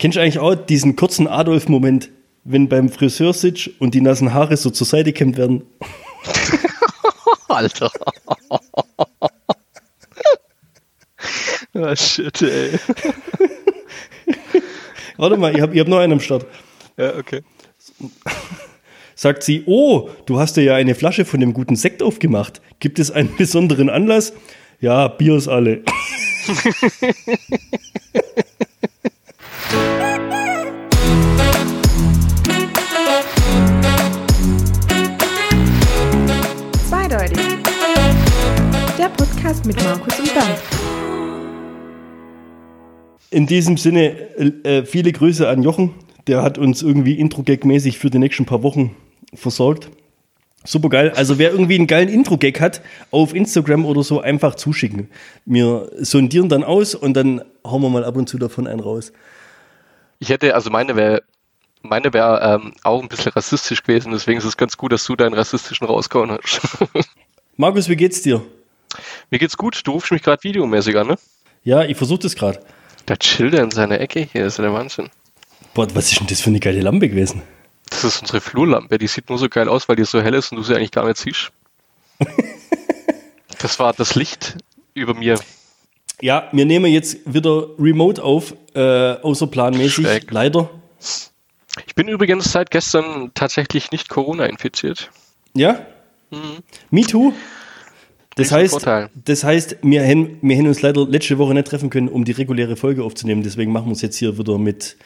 Kennst du eigentlich auch diesen kurzen Adolf-Moment, wenn beim Friseur sitzt und die nassen Haare so zur Seite kämmt werden? Alter. ah, shit, ey. Warte mal, ich habe ich hab noch einen am Start. Ja, okay. Sagt sie, oh, du hast dir ja eine Flasche von dem guten Sekt aufgemacht. Gibt es einen besonderen Anlass? Ja, Bier ist alle. mit Markus und Bernd. In diesem Sinne, äh, viele Grüße an Jochen. Der hat uns irgendwie Intro-Gag-mäßig für die nächsten paar Wochen versorgt. Super geil. Also wer irgendwie einen geilen Intro-Gag hat, auf Instagram oder so einfach zuschicken. Wir sondieren dann aus und dann hauen wir mal ab und zu davon einen raus. Ich hätte, also meine wäre meine wäre ähm, auch ein bisschen rassistisch gewesen, deswegen ist es ganz gut, dass du deinen rassistischen rausgehauen hast. Markus, wie geht's dir? Mir geht's gut, du rufst mich gerade videomäßig an, ne? Ja, ich versuche das gerade. Der chillt in seiner Ecke hier, ist ja der Wahnsinn. Boah, was ist denn das für eine geile Lampe gewesen? Das ist unsere Flurlampe, die sieht nur so geil aus, weil die so hell ist und du sie eigentlich gar nicht siehst. das war das Licht über mir. Ja, wir nehmen jetzt wieder remote auf, äh, außerplanmäßig, Schräg. leider. Ich bin übrigens seit gestern tatsächlich nicht Corona infiziert. Ja? Me too. Das heißt, Vorteil. das heißt, wir hätten, wir uns leider letzte Woche nicht treffen können, um die reguläre Folge aufzunehmen. Deswegen machen wir es jetzt hier wieder mit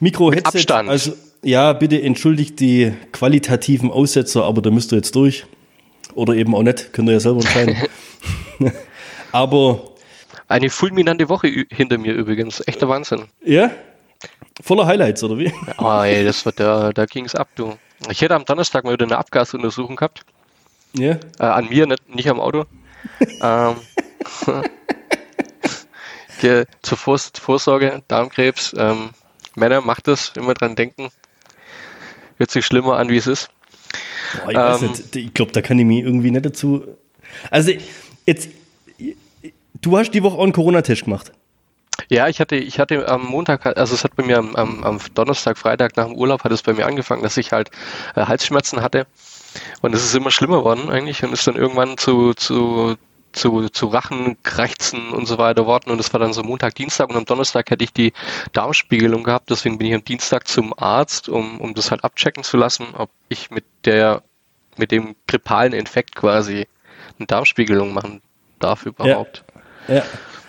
Mikro-Headset. Also, ja, bitte entschuldigt die qualitativen Aussetzer, aber da müsst ihr jetzt durch. Oder eben auch nicht, könnt ihr ja selber entscheiden. aber, Eine fulminante Woche hinter mir übrigens. Echter Wahnsinn. ja, voller Highlights, oder wie? Oh, ey, das war da, da ging's ab, du. Ich hätte am Donnerstag mal wieder eine Abgasuntersuchung gehabt. Ja. Äh, an mir, nicht, nicht am Auto. ähm, zur Vors Vorsorge, Darmkrebs. Ähm, Männer, macht das, immer dran denken. Hört sich schlimmer an, wie es ist. Boah, ich weiß Ähm. nicht, ich glaube, da kann ich mich irgendwie nicht dazu. Also, jetzt, du hast die Woche auch einen Corona-Test gemacht. Ja, ich hatte, ich hatte am Montag, also es hat bei mir am, am, am Donnerstag, Freitag nach dem Urlaub hat es bei mir angefangen, dass ich halt äh, Halsschmerzen hatte. Und es ist immer schlimmer geworden eigentlich und ist dann irgendwann zu, zu, zu, zu Rachenkrächzen und so weiter worden. Und das war dann so Montag, Dienstag und am Donnerstag hätte ich die Darmspiegelung gehabt. Deswegen bin ich am Dienstag zum Arzt, um, um das halt abchecken zu lassen, ob ich mit der, mit dem grippalen Infekt quasi eine Darmspiegelung machen darf überhaupt. Ja. Ja,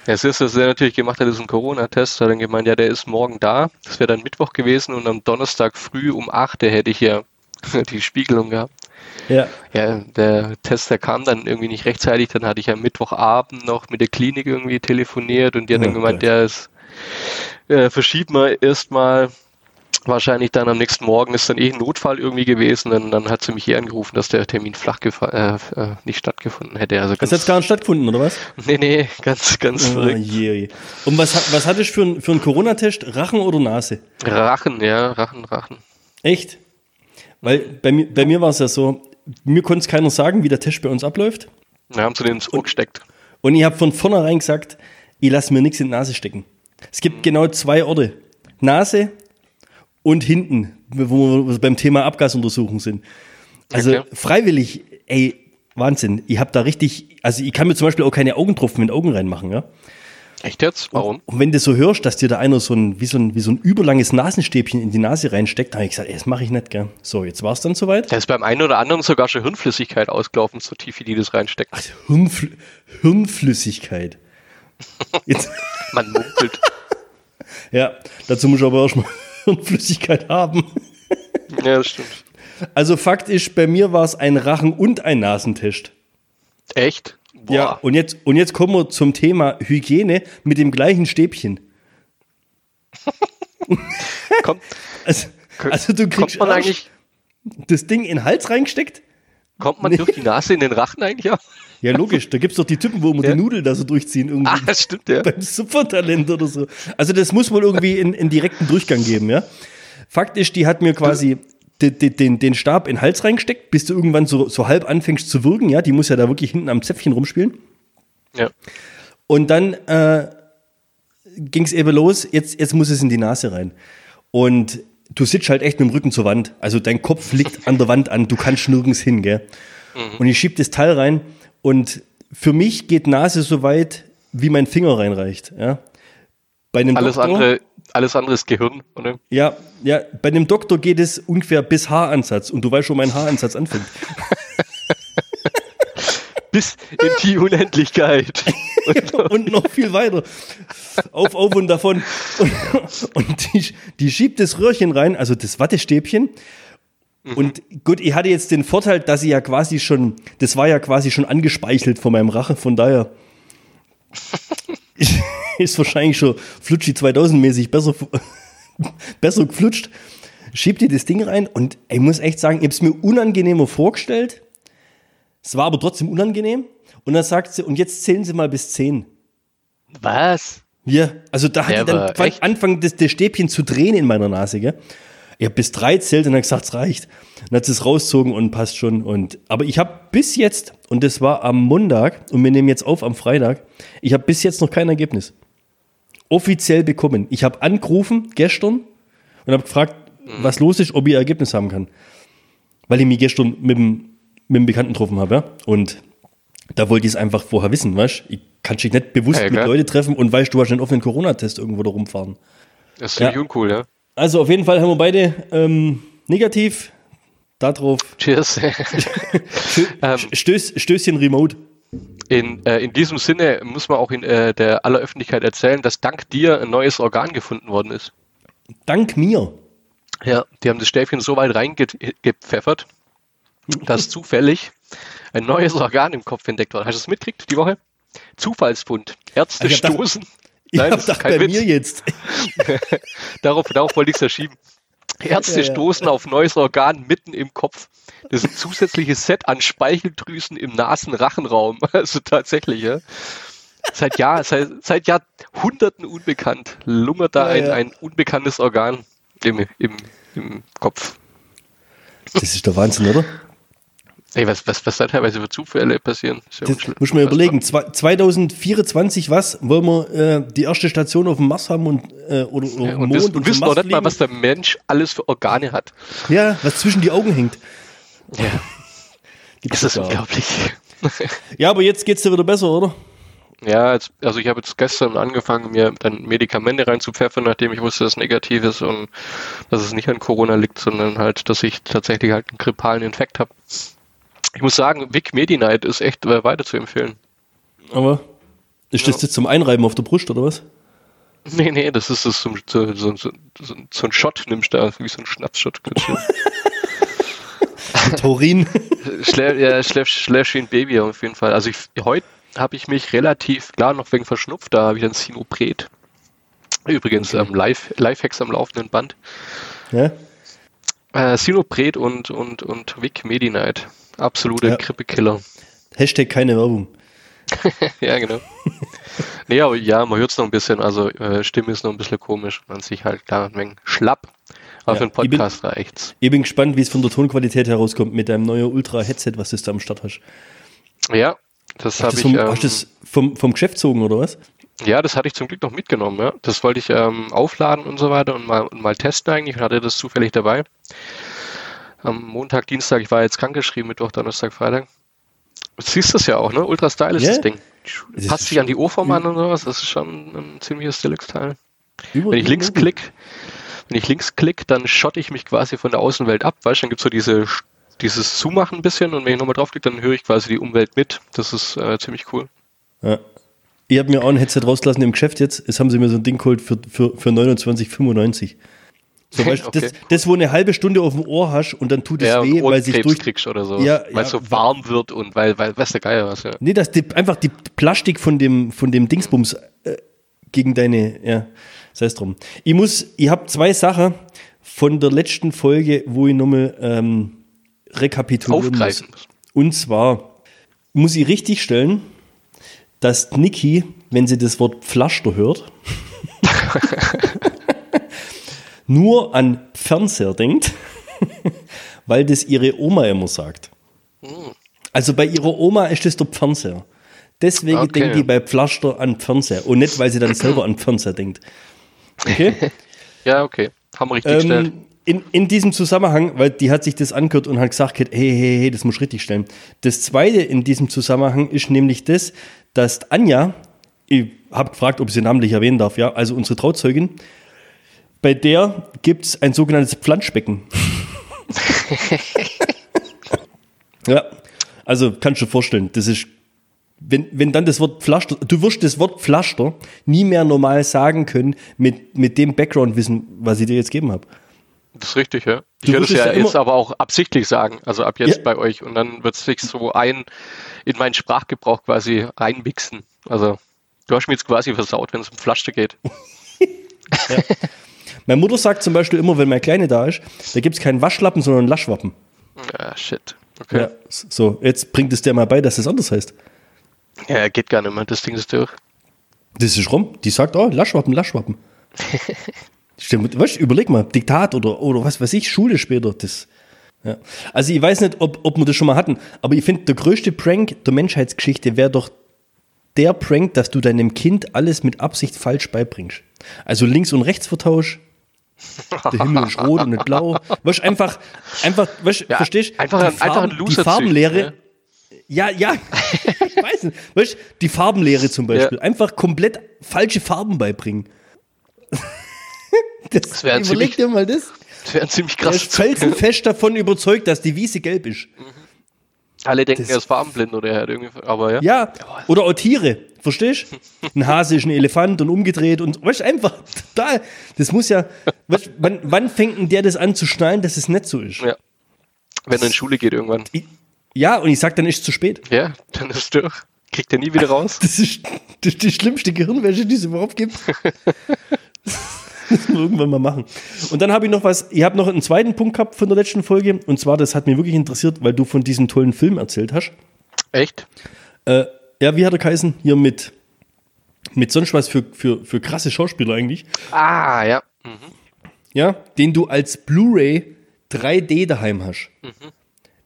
Es ist, was er natürlich gemacht hat, ist ein Corona-Test. Hat dann gemeint, ja, der ist morgen da. Das wäre dann Mittwoch gewesen und am Donnerstag früh um 8 Uhr hätte ich ja die Spiegelung gehabt. Ja. Ja, der Test, der kam dann irgendwie nicht rechtzeitig. Dann hatte ich am Mittwochabend noch mit der Klinik irgendwie telefoniert und die hat dann Oh gemeint, der ist, äh, verschiebt mal erstmal. Wahrscheinlich dann am nächsten Morgen ist dann eh ein Notfall irgendwie gewesen. Dann, dann hat sie mich hier angerufen, dass der Termin flach äh, äh, nicht stattgefunden hätte. Also Das hat jetzt gar nicht stattgefunden, oder was? nee, nee, ganz, ganz Oh, verrückt. je. Und was, was hattest du für, einen- für einen Corona-Test? Rachen oder Nase? Rachen, ja, Rachen, Rachen. Echt? Weil bei mir, bei mir war es ja so, mir konnte es keiner sagen, wie der Test bei uns abläuft. Wir haben sie den ins Ohr gesteckt. Und ich habe von vornherein gesagt, ich lasse mir nichts in die Nase stecken. Es gibt genau zwei Orte. Nase und hinten, wo wir beim Thema Abgasuntersuchung sind. Also Okay. freiwillig, ey, Wahnsinn. Ich habe da richtig, also ich kann mir zum Beispiel auch keine Augentropfen in die Augen reinmachen, ja. Echt jetzt? Warum? Und wenn du so hörst, dass dir da einer so ein, wie so ein, wie so ein überlanges Nasenstäbchen in die Nase reinsteckt, dann habe ich gesagt, ey, das mache ich nicht, gell. So, jetzt war es dann soweit. Da ist beim einen oder anderen sogar schon Hirnflüssigkeit ausgelaufen, so tief wie die das reinsteckt. Also Hirnfl Hirnflüssigkeit. Jetzt, Man munkelt. ja, dazu muss ich aber erstmal Hirnflüssigkeit haben. ja, das stimmt. Also Fakt ist, bei mir war es ein Rachen- und ein Nasentest. Echt? Boah. Ja, und jetzt, und jetzt kommen wir zum Thema Hygiene mit dem gleichen Stäbchen. kommt, Also, also du kriegst kommt man eigentlich, das Ding in den Hals reingesteckt. kommt man durch die Nase in den Rachen eigentlich auch? Ja, logisch, da gibt es doch die Typen, wo immer Ja. die Nudeln da so durchziehen. Irgendwie. Ah, das stimmt, ja. beim Supertalent oder so. Also das muss wohl irgendwie in, in direkten Durchgang geben, ja. Fakt ist, die hat mir quasi den, den, den, Stab in den Hals reingesteckt, bis du irgendwann so, so halb anfängst zu wirken, ja. Die muss ja da wirklich hinten am Zäpfchen rumspielen. Ja. Und dann äh, ging es eben los, jetzt, jetzt muss es in die Nase rein. Und du sitzt halt echt mit dem Rücken zur Wand. Also dein Kopf liegt an der Wand an, du kannst nirgends hin, gell? Und ich schieb das Teil rein und für mich geht Nase so weit, wie mein Finger reinreicht. Ja? Bei einem Alles Doktor, andere, alles andere ist Gehirn, oder? Ja, ja, bei einem Doktor geht es ungefähr bis Haaransatz und du weißt schon, mein Haaransatz anfängt. Bis in die Unendlichkeit. und noch viel weiter. Auf, auf und davon. Und, und die, die schiebt das Röhrchen rein, also das Wattestäbchen. Und gut, ich hatte jetzt den Vorteil, dass ich ja quasi schon, das war ja quasi schon angespeichelt von meinem Rache, von daher ist wahrscheinlich schon Flutschi 2000 mäßig besser, besser geflutscht. Schiebt ihr das Ding rein und ich muss echt sagen, ich habe es mir unangenehmer vorgestellt. Es war aber trotzdem unangenehm. Und dann sagt sie, und jetzt zählen Sie mal bis 10. Was? Ja, also da hat Ja, die dann angefangen, das, das Stäbchen zu drehen in meiner Nase, gell? Ich habe bis drei zählt und dann gesagt, es reicht. Dann hat sie es rausgezogen und passt schon. Und, aber ich habe bis jetzt, und das war am Montag, und wir nehmen jetzt auf am Freitag, ich habe bis jetzt noch kein Ergebnis. Offiziell bekommen. Ich habe angerufen gestern und habe gefragt, was los ist, ob ich Ergebnis haben kann. Weil ich mich gestern mit dem, mit dem Bekannten getroffen habe, ja? Und da wollte ich es einfach vorher wissen, weißt du? Ich kann dich nicht bewusst Ja, mit. Leuten treffen und weißt du, hast einen offenen Corona-Test irgendwo da rumfahren. Das ist Ja. uncool, ja. Also auf jeden Fall haben wir beide ähm, negativ. Darauf Cheers. ähm, Stöß, Stößchen Remote. in, äh, in diesem Sinne muss man auch in äh, der aller Öffentlichkeit erzählen, dass dank dir ein neues Organ gefunden worden ist. Dank mir. Ja, die haben das Stäbchen so weit reingepfeffert, dass zufällig ein neues Organ im Kopf entdeckt wurde. Hast du es mitgekriegt die Woche? Zufallsfund. Ärzte gedacht- stoßen. Ich Nein, das ist kein bei Witz. mir jetzt. Darauf, darauf wollte ich es verschieben. Ärzte Ja, ja. stoßen auf neues Organ mitten im Kopf. Das ist ein zusätzliches Set an Speicheldrüsen im Nasenrachenraum. Also tatsächlich, ja. Seit, Jahr, seit, seit Jahrhunderten unbekannt lungert da Ja, ein, ja. ein unbekanntes Organ im, im, im Kopf. Das ist der Wahnsinn, oder? Ey, was, was, was da teilweise für Zufälle passieren. Ja Das muss man überlegen. Zwei- 2024, was? Wollen wir äh, die erste Station auf dem Mars haben und, äh, oder, oder Ja, Mond und, wissen, zum und wissen auch Mars nicht mal, was der Mensch alles für Organe hat. Ja, was zwischen die Augen hängt. Ja, Gibt's das ist unglaublich. Ja, aber jetzt geht's dir wieder besser, oder? Ja, jetzt, also ich habe jetzt gestern angefangen, mir dann Medikamente reinzupfeffern, nachdem ich wusste, dass es negativ ist und dass es nicht an Corona liegt, sondern halt, dass ich tatsächlich halt einen grippalen Infekt habe. Ich muss sagen, Vic Medi-Night ist echt äh, weiter zu empfehlen. Aber ist das Ja. jetzt zum Einreiben auf der Brust, oder was? Nee, nee, das ist das so, so, so, so, ein Shot nimmst du da, wie so ein Schnapsshot. Taurin. Schlä ja, schläf, schläfst wie ein Baby auf jeden Fall. Also ich, heute habe ich mich relativ, klar noch wegen verschnupft, da habe ich dann Sinopret. Übrigens, ähm, Live, Lifehacks am laufenden Band. ja? Äh, Sinopret und, und, und Vic Medi-Night. Absolute Ja. Grippekiller. Hashtag keine Werbung. ja, genau. nee, aber ja, man hört es noch ein bisschen. Also, äh, Stimme ist noch ein bisschen komisch. Man sich halt klar ein wenig schlapp. Aber Ja, für einen Podcast reicht's. Ich bin gespannt, wie es von der Tonqualität herauskommt mit deinem neuen Ultra-Headset, was du da am Start hast. Ja, das habe ich. vom, ähm, hast du das vom, vom Geschäft gezogen, oder was? Ja, das hatte ich zum Glück noch mitgenommen. Ja. Das wollte ich ähm, aufladen und so weiter und mal, und mal testen eigentlich und hatte das zufällig dabei. Am Montag, Dienstag, ich war jetzt krankgeschrieben, Mittwoch, Donnerstag, Freitag. Du siehst das ja auch, ne? Ultra stylisch Ja. das Ding. Das Passt ist sich an die schon- an und sowas. Das ist schon ein ziemliches Deluxe-Teil. Wenn ich links klick, wenn ich links klick, dann schotte ich mich quasi von der Außenwelt ab, weißt du, dann gibt's so diese, dieses Zumachen ein bisschen und wenn ich nochmal draufklicke, dann höre ich quasi die Umwelt mit. Das ist äh, ziemlich cool. Ja. Ich habe mir auch ein Headset rausgelassen im Geschäft jetzt. Jetzt haben sie mir so ein Ding geholt für, für, für 29,95. So, weißt, du, Okay. das, das, wo eine halbe Stunde auf dem Ohr hast und dann tut es Ja, weh, weil sich durch. kriegst oder so. Ja, weil es ja, so warm wird und weil, weil, weiß der Geier was, ja. Nee, dass die, einfach die Plastik von dem, von dem Dingsbums äh, gegen deine, ja, sei es drum. Ich muss, ich habe zwei Sachen von der letzten Folge, wo ich nochmal ähm, rekapitulieren Aufgreifen. muss. Und zwar muss ich richtig stellen, dass Niki, wenn sie das Wort Pflaster hört, nur an Fernseher denkt, weil das ihre Oma immer sagt. Also bei ihrer Oma ist das der Fernseher. Deswegen Okay. denkt die bei Pflaster an Fernseher und nicht, weil sie dann selber an Fernseher denkt. Okay? Ja, okay. Haben wir richtig gestellt. ähm, in, in diesem Zusammenhang, weil die hat sich das angehört und hat gesagt, hey, hey, hey, das muss ich richtig stellen. Das zweite in diesem Zusammenhang ist nämlich das, dass Anja, ich habe gefragt, ob ich sie namentlich erwähnen darf, ja, also unsere Trauzeugin, bei der gibt es ein sogenanntes Pflanzbecken. ja, also kannst du dir vorstellen, das ist, wenn, wenn dann das Wort Pflaster, du wirst das Wort Pflaster nie mehr normal sagen können mit, mit dem Background-Wissen, was ich dir jetzt gegeben habe. Das ist richtig, ja. Ich Du werde es ja ja jetzt aber auch absichtlich sagen, also ab jetzt Ja. bei euch. Und dann wird es sich so ein in meinen Sprachgebrauch quasi reinmixen. Also du hast mir jetzt quasi versaut, wenn es um Flasche geht. Meine Mutter sagt zum Beispiel immer, wenn meine Kleine da ist, da gibt es keinen Waschlappen, sondern einen Laschwappen. Ja, shit. Okay. Ja. So, jetzt bringt es der mal bei, dass es anders heißt. Ja, geht gar nicht mehr. Das Ding ist durch. Das ist rum. Die sagt, oh, Laschwappen, Laschwappen. Stimmt, weißt, überleg mal, Diktat oder, oder was weiß ich, Schule später. Das, ja. Also ich weiß nicht, ob, ob wir das schon mal hatten, aber ich finde, der größte Prank der Menschheitsgeschichte wäre doch der Prank, dass du deinem Kind alles mit Absicht falsch beibringst. Also links und rechts Vertausch. Der Himmel ist rot und nicht blau. Weißt, du, einfach, einfach, weißt, du, Ja, verstehst du? einfach die, ein- einfach ein Farben, Loser die Farbenlehre. züchten, Ja, ja, ich weiß nicht. Weißt, du, die Farbenlehre zum Beispiel. Ja. Einfach komplett falsche Farben beibringen. Das, wär überleg ziemlich dir mal das. Das wäre ziemlich Er ist krass. felsenfest davon überzeugt, dass die Wiese gelb ist. Alle denken, Das- er ist farbenblind oder er hat irgendwie. Aber ja. Ja, oder auch Tiere. Verstehst? Ein Hase ist ein Elefant und umgedreht und weißt einfach total. Das muss ja. Weißt, wann, wann fängt denn der das an zu schnallen, dass es nicht so ist? Ja. Wenn er in Schule geht irgendwann. Ja, und ich sag, dann ist es zu spät. Ja, dann ist es durch. Kriegt er nie wieder raus. Das ist, das ist die schlimmste Gehirnwäsche, die es überhaupt gibt. Das müssen wir irgendwann mal machen. Und dann habe ich noch was, ich habe noch einen zweiten Punkt gehabt von der letzten Folge. Und zwar, das hat mich wirklich interessiert, weil du von diesem tollen Film erzählt hast. Echt? Äh, ja, wie hat er geheißen? Hier mit, mit sonst was für, für, für krasse Schauspieler eigentlich. Ah, ja. Ja, den du als Blu-ray 3D daheim hast.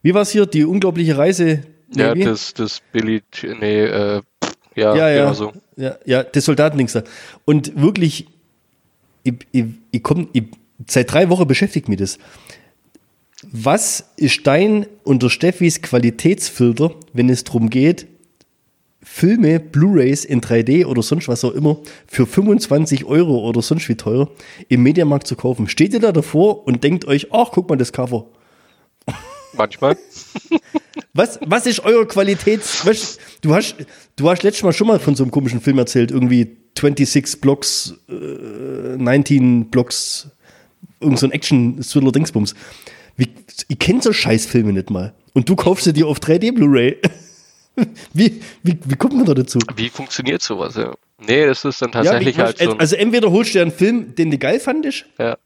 Wie war es hier? Die unglaubliche Reise. Nee, Ja, wie? das, das Billy, nee, äh, ja, ja, ja, genau so. ja, ja, das Soldatendings da. Und wirklich, ich, ich, ich komm, ich, seit drei Wochen beschäftigt mich das. Was ist dein und der Steffis Qualitätsfilter, wenn es darum geht, Filme, Blu-Rays in 3D oder sonst was auch immer für 25 Euro oder sonst wie teuer im Mediamarkt zu kaufen? Steht ihr da davor und denkt euch, ach, guck mal das Cover. Manchmal. Was, was ist euer Qualitäts... Was, du, hast, du hast letztes Mal schon mal von so einem komischen Film erzählt, irgendwie 26 Blocks, äh, 19 Blocks, irgend so ein Action-Thriller-Dingsbums. Wie, ich kenne so Scheißfilme nicht mal. Und du kaufst sie dir auf 3D Blu-ray. wie, wie, wie kommt man da dazu? Wie funktioniert sowas? Ja. Nee, das ist dann Ja, tatsächlich wie, halt so. also entweder holst du dir einen Film, den du geil fandest, ja.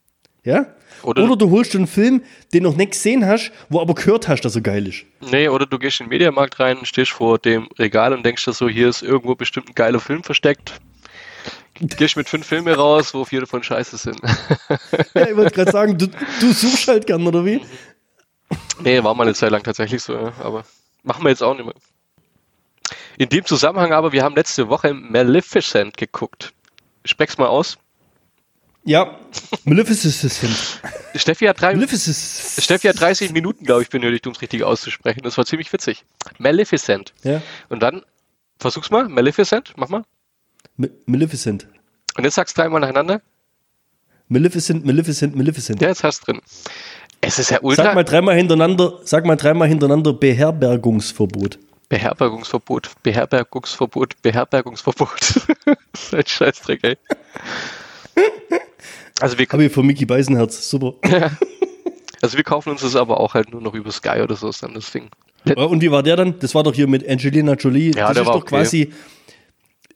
ja? Oder- Oder, du holst dir einen Film, den du noch nicht gesehen hast, wo aber gehört hast, dass er geil ist. Nee, oder du gehst in den Mediamarkt rein, stehst vor dem Regal und denkst dir so, hier ist irgendwo bestimmt ein geiler Film versteckt. Gehst mit fünf Filmen raus, wo vier davon scheiße sind. Ja, ich wollte gerade sagen, du, du suchst halt gern, oder wie? nee, war mal eine Zeit lang tatsächlich so, ja, aber machen wir jetzt auch nicht mehr. In dem Zusammenhang aber, wir haben letzte Woche Maleficent geguckt. Sprech's mal aus. Ja, Maleficent. Steffi hat, drei. Steffi hat 30 Minuten, glaube ich, benötigt, um es richtig auszusprechen. Das war ziemlich witzig. Maleficent. Ja, Und dann, versuch's mal, Maleficent, mach mal. Ma- Maleficent. Und jetzt sag's dreimal nacheinander. Maleficent, Maleficent, Maleficent. Ja, jetzt hast du drin. Es ist ja ultra Sag mal dreimal hintereinander, sag mal dreimal hintereinander Beherbergungsverbot. Beherbergungsverbot, Beherbergungsverbot, Beherbergungsverbot. das ist ein Scheißdreck, ey. Also wir, Habe ich von Mickey Beisenherz. Super. also wir kaufen uns das aber auch halt nur noch über Sky oder so ist dann das Ding. Und wie war der dann? Das war doch hier mit Angelina Jolie. Ja, das der ist war doch okay. quasi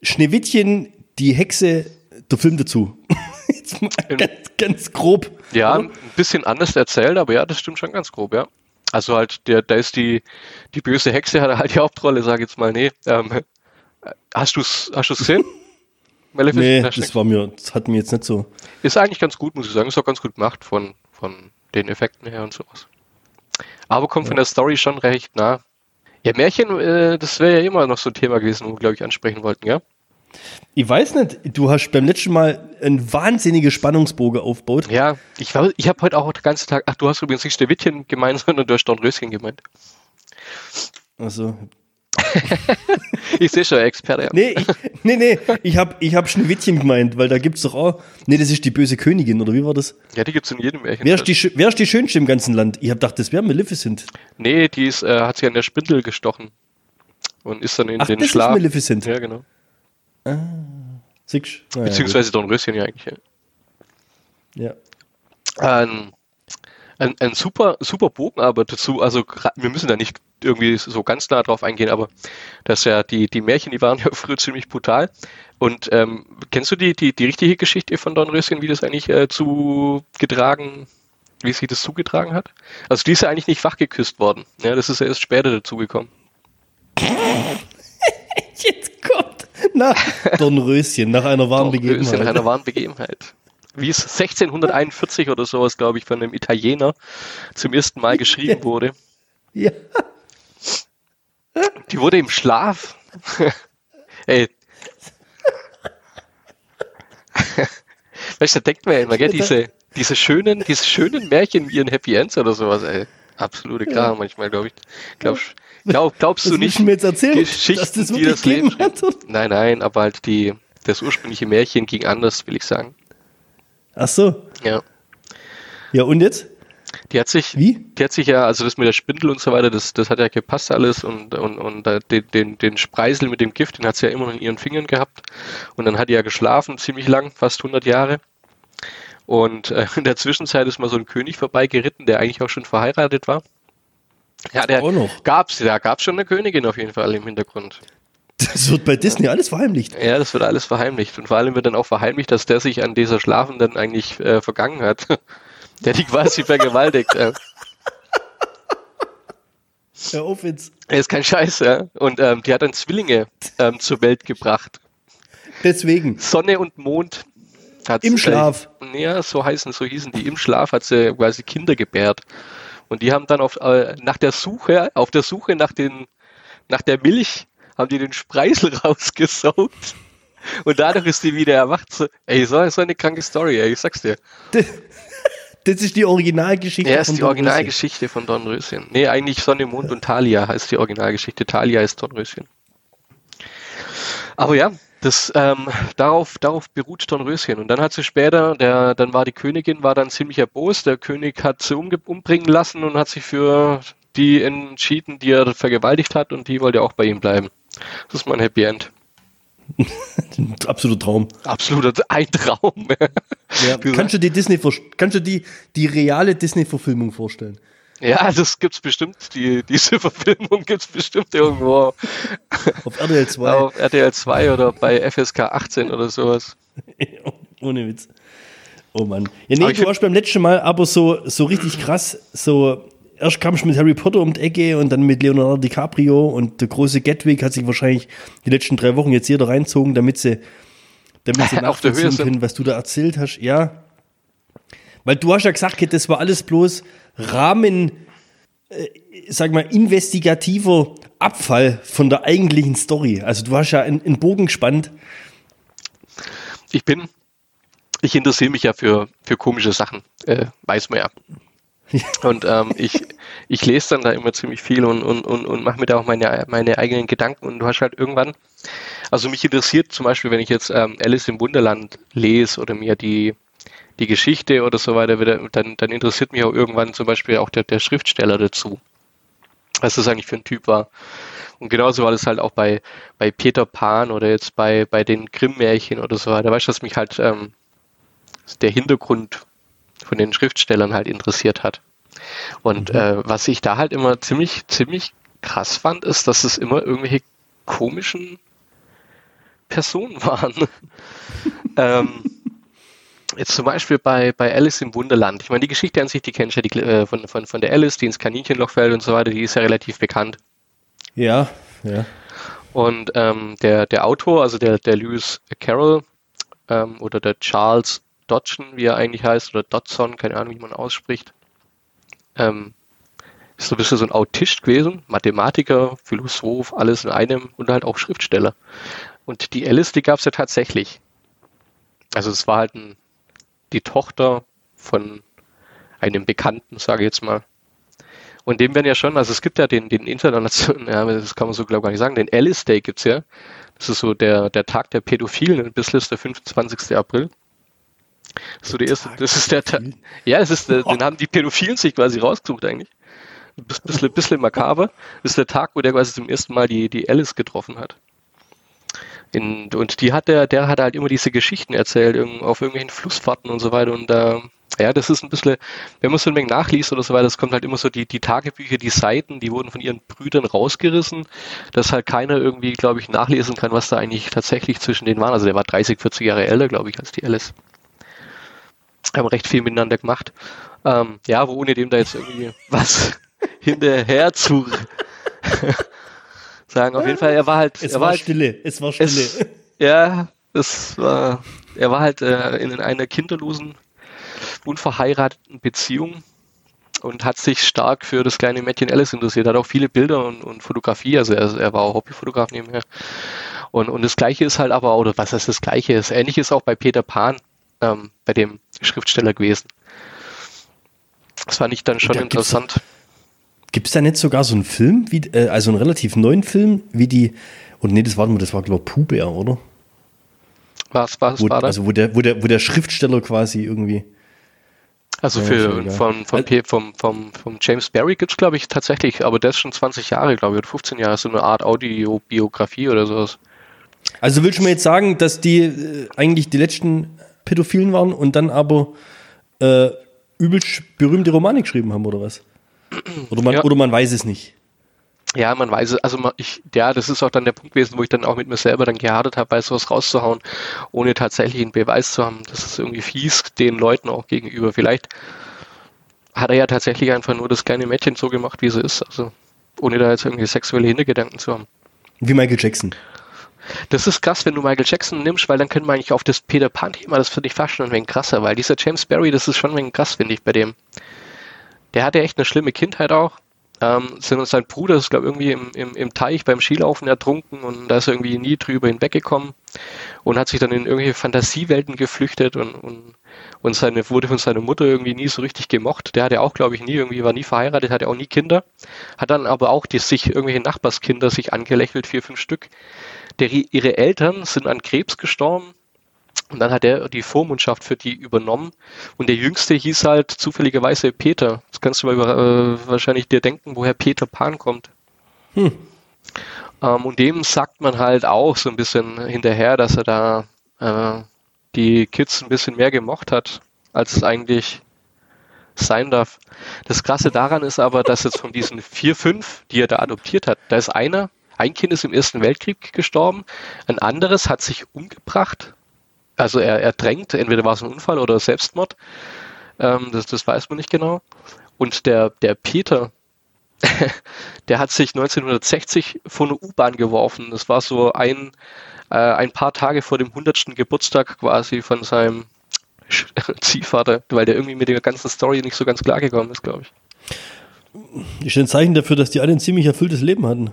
Schneewittchen, die Hexe, der Film dazu. Jetzt mal ganz, ganz grob. Ja, ein bisschen anders erzählt, aber ja, das stimmt schon ganz grob, ja. Also halt, der, da ist die, die böse Hexe, hat halt die Hauptrolle, sag jetzt mal, nee. Ähm, hast du's, hast du's gesehen? Maleficent? Nee, das war mir, das hat mir jetzt nicht so. Ist eigentlich ganz gut, muss ich sagen. Ist auch ganz gut gemacht von, von den Effekten her und sowas. Aber kommt von der Story schon recht nah. Ja, Märchen, äh, das wäre ja immer noch so ein Thema gewesen, wo wir, glaube ich, ansprechen wollten, ja? Ich weiß nicht, du hast beim letzten Mal einen wahnsinnigen Spannungsbogen aufgebaut. Ja, ich, war- ich habe heute auch den ganzen Tag, ach, du hast übrigens nicht Schneewittchen gemeint, sondern du hast Dornröschen gemeint. Also, Ich sehe schon, Experte. Ja. nee, ich, nee, nee, ich habe ich hab Schneewittchen gemeint, weil da gibt's doch auch, nee, das ist die böse Königin, oder wie war das? ja, die gibt's in jedem Märchen. Wer ist die, wer ist die schönste im ganzen Land? Ich hab gedacht, das wäre Maleficent. Nee, die ist, äh, hat sich an der Spindel gestochen und ist dann in Ach, den das ist Schlaf. Maleficent. Ja, genau. Siehst du? Naja, Beziehungsweise Dornröschen ja eigentlich. Ja. gut. Ja. Ein, ein, ein super, super Bogen aber dazu, also wir müssen da nicht irgendwie so ganz nah drauf eingehen, aber das ja, die, die Märchen, die waren ja früher ziemlich brutal. Und ähm, kennst du die, die, die richtige Geschichte von Dornröschen, wie das eigentlich äh, zugetragen, wie sich das zugetragen hat? Also die ist ja eigentlich nicht wachgeküsst worden. Ja, das ist ja erst später dazugekommen. Nach Dornröschen, nach einer wahren Dornröschen nach Begebenheit. einer wahren Begebenheit. Wie es 1641 oder sowas, glaube ich, von einem Italiener zum ersten Mal geschrieben wurde. Ja. Die wurde im Schlaf. Ey. weißt du, da denkt man ja immer, gell, diese, diese schönen, diese schönen Märchen wie ein Happy Ends oder sowas, ey. Absolute Kram manchmal, glaube ich. Glaub, glaub, glaubst Das du nicht? mir jetzt erzählen, Geschichten, dass das die wirklich das Leben gegeben hat? Nein, nein, aber halt die, das ursprüngliche Märchen ging anders, will ich sagen. Ach so. Ja. Ja, und jetzt? Die hat sich, Wie? die hat sich ja, also das mit der Spindel und so weiter, das, das hat ja gepasst alles und, und, und den, den, den Spreisel mit dem Gift, den hat sie ja immer noch in ihren Fingern gehabt. Und dann hat die ja geschlafen, ziemlich lang, fast 100 Jahre. Und äh, in der Zwischenzeit ist mal so ein König vorbeigeritten, der eigentlich auch schon verheiratet war. Ja, der Auch noch. gab's, da gab's schon eine Königin auf jeden Fall im Hintergrund. Das wird bei Disney alles verheimlicht. Ja, das wird alles verheimlicht. Und vor allem wird dann auch verheimlicht, dass der sich an dieser Schlafenden eigentlich äh, vergangen hat. Der die quasi vergewaltigt. Äh. Ja, auf jetzt. Er ist kein Scheiß, ja. Und ähm, die hat dann Zwillinge ähm, zur Welt gebracht. Deswegen. Sonne und Mond. Hat Im Schlaf. Ja, so heißen, so hießen die. Im Schlaf hat sie quasi Kinder gebärt. Und die haben dann auf, äh, nach der Suche, auf der Suche nach den, nach der Milch, haben die den Spreisel rausgesaugt. Und dadurch ist die wieder erwacht. So, ey, so, so eine kranke Story, ey, ich sag's dir. Das ist die Originalgeschichte. Ja, ist von die Dornröschen. Originalgeschichte von Dornröschen. Nee, eigentlich Sonne, Mond und Thalia heißt die Originalgeschichte. Thalia ist Dornröschen. Aber ja, das, ähm, darauf, darauf beruht Dornröschen. Und dann hat sie später, der, dann war die Königin, war dann ziemlich erbost. Der König hat sie umge umbringen lassen und hat sich für die entschieden, die er vergewaltigt hat und die wollte auch bei ihm bleiben. Das ist mein Happy End. Absoluter Traum. Absoluter ein Traum. Ja. Kannst du die Disney kannst du die, die reale Disney-Verfilmung vorstellen? Ja, das gibt's bestimmt. Die, diese Verfilmung gibt's bestimmt irgendwo Auf RTL 2. auf RTL 2 oder bei FSK 18 oder sowas. Ohne Witz. Oh Mann. Ja, nee, Aber du warst beim letzten Mal aber so, so richtig krass. So, erst kamst du mit Harry Potter um die Ecke und dann mit Leonardo DiCaprio und der große Gatwick hat sich wahrscheinlich die letzten drei Wochen jetzt jeder reinzogen, damit sie, damit sie nachvollziehen können, was du da erzählt hast. Ja. Weil du hast ja gesagt, das war alles bloß Rahmen, äh, sag mal, investigativer Abfall von der eigentlichen Story. Also du hast ja einen, einen Bogen gespannt. Ich bin, ich interessiere mich ja für, für komische Sachen, äh, weiß man ja. Und ähm, ich, ich lese dann da immer ziemlich viel und, und, und, und mache mir da auch meine, meine eigenen Gedanken. Und du hast halt irgendwann, also mich interessiert zum Beispiel, wenn ich jetzt ähm, Alice im Wunderland lese oder mir die, die Geschichte oder so weiter, wieder, dann, dann interessiert mich auch irgendwann zum Beispiel auch der, der Schriftsteller dazu. Was das eigentlich für ein Typ war. Und genauso war das halt auch bei, bei Peter Pan oder jetzt bei, bei den Grimm-Märchen oder so weiter. Weißt du, was mich halt ähm, der Hintergrund von den Schriftstellern halt interessiert hat. Und äh, was ich da halt immer ziemlich, ziemlich krass fand, ist, dass es immer irgendwelche komischen Personen waren. ähm, jetzt zum Beispiel bei, bei Alice im Wunderland. Ich meine, die Geschichte an sich, die kennst du ja die, äh, von, von, von der Alice, die ins Kaninchenloch fällt und so weiter, die ist ja relativ bekannt. Ja, ja. Und ähm, der, der Autor, also der, der Lewis Carroll ähm, oder der Charles Dodson, wie er eigentlich heißt, oder Dodson, keine Ahnung, wie man ausspricht, ähm, ist so ein bisschen so ein Autist gewesen, Mathematiker, Philosoph, alles in einem und halt auch Schriftsteller. Und die Alice, die gab es ja tatsächlich. Also es war halt ein, die Tochter von einem Bekannten, sage ich jetzt mal. Und dem werden ja schon, also es gibt ja den, den internationalen, ja, das kann man so glaube ich gar nicht sagen, den Alice Day gibt's ja. Das ist so der, der Tag der Pädophilen in Bissl ist der 25. April. So der erste, das ist der Tag. Ja, es ist, der, den haben die Pädophilen sich quasi rausgesucht eigentlich. Ein bisschen, bisschen makaber. Das ist der Tag, wo der quasi zum ersten Mal die, die Alice getroffen hat. In, und die hat der, der hat halt immer diese Geschichten erzählt, auf irgendwelchen Flussfahrten und so weiter. Und da, ja, das ist ein bisschen, wenn man so ein wenig nachliest oder so weiter, es kommt halt immer so die, die Tagebücher, die Seiten, die wurden von ihren Brüdern rausgerissen, dass halt keiner irgendwie, glaube ich, nachlesen kann, was da eigentlich tatsächlich zwischen denen war. Also der war 30, 40 Jahre älter, glaube ich, als die Alice. Haben recht viel miteinander gemacht. Ähm, ja, wo ohne dem da jetzt irgendwie was hinterher zu sagen. Auf jeden Fall, er war halt. Es er war, halt, Stille. Es war Stille. Es, ja, es war. Er war halt äh, in einer kinderlosen, unverheirateten Beziehung und hat sich stark für das kleine Mädchen Alice interessiert. Hat auch viele Bilder und, und Fotografie. Also er, er war auch Hobbyfotograf nebenher. Und, und das Gleiche ist halt aber, oder was heißt das Gleiche? Das Ähnliche ist auch bei Peter Pan, ähm, bei dem Schriftsteller gewesen. Das fand ich dann schon da interessant. Gibt es da nicht sogar so einen Film, wie, äh, also einen relativ neuen Film, wie die, und nee, das war, das war glaube ich Puber, oder? Was, was wo, war das? Also wo der, wo, der, wo der Schriftsteller quasi irgendwie. Also für ja. von, von, P- vom, vom, vom James Barry gibt's glaube ich, tatsächlich, aber der ist schon 20 Jahre, glaube ich, oder 15 Jahre, so eine Art Audiobiografie oder sowas. Also willst du mir jetzt sagen, dass die äh, eigentlich die letzten Pädophilen waren und dann aber äh, übelst berühmte Romane geschrieben haben, oder was? Oder man, Ja. oder man weiß es nicht. Ja, man weiß es, also man- ich, ja, das ist auch dann der Punkt gewesen, wo ich dann auch mit mir selber dann gehadert habe, bei sowas rauszuhauen, ohne tatsächlich einen Beweis zu haben. Das ist irgendwie fies den Leuten auch gegenüber. Vielleicht hat er ja tatsächlich einfach nur das kleine Mädchen so gemacht, wie sie ist, also ohne da jetzt irgendwie sexuelle Hintergedanken zu haben. Wie Michael Jackson. Das ist krass, wenn du Michael Jackson nimmst, weil dann können wir eigentlich auf das Peter Pan-Thema, das finde ich fast schon ein wenig krasser, weil dieser James Barry, das ist schon ein wenig krass, finde ich, bei dem. Der hatte echt eine schlimme Kindheit auch. Ähm, sind uns sein Bruder ist, glaube ich, irgendwie im, im, im Teich beim Skilaufen ertrunken und da ist er irgendwie nie drüber hinweggekommen und hat sich dann in irgendwelche Fantasiewelten geflüchtet und, und, und seine, wurde von seiner Mutter irgendwie nie so richtig gemocht. Der hatte auch, glaube ich, nie irgendwie, war nie verheiratet, hatte auch nie Kinder, hat dann aber auch die, sich irgendwelche Nachbarskinder sich angelächelt, vier, fünf Stück. Der, ihre Eltern sind an Krebs gestorben und dann hat er die Vormundschaft für die übernommen. Und der Jüngste hieß halt zufälligerweise Peter. Das kannst du mal über, äh, wahrscheinlich dir denken, woher Peter Pan kommt. Hm. Ähm, und dem sagt man halt auch so ein bisschen hinterher, dass er da äh, die Kids ein bisschen mehr gemocht hat, als es eigentlich sein darf. Das Krasse daran ist aber, dass jetzt von diesen vier, fünf, die er da adoptiert hat, da ist einer, ein Kind ist im Ersten Weltkrieg gestorben, ein anderes hat sich umgebracht, also er ertränkt, entweder war es ein Unfall oder Selbstmord, ähm, das, das weiß man nicht genau. Und der, der Peter, der hat sich 1960 vor eine U-Bahn geworfen. Das war so ein, äh, ein paar Tage vor dem 100. Geburtstag quasi von seinem Ziehvater, weil der irgendwie mit der ganzen Story nicht so ganz klar gekommen ist, glaube ich. Ist ein Zeichen dafür, dass die alle ein ziemlich erfülltes Leben hatten.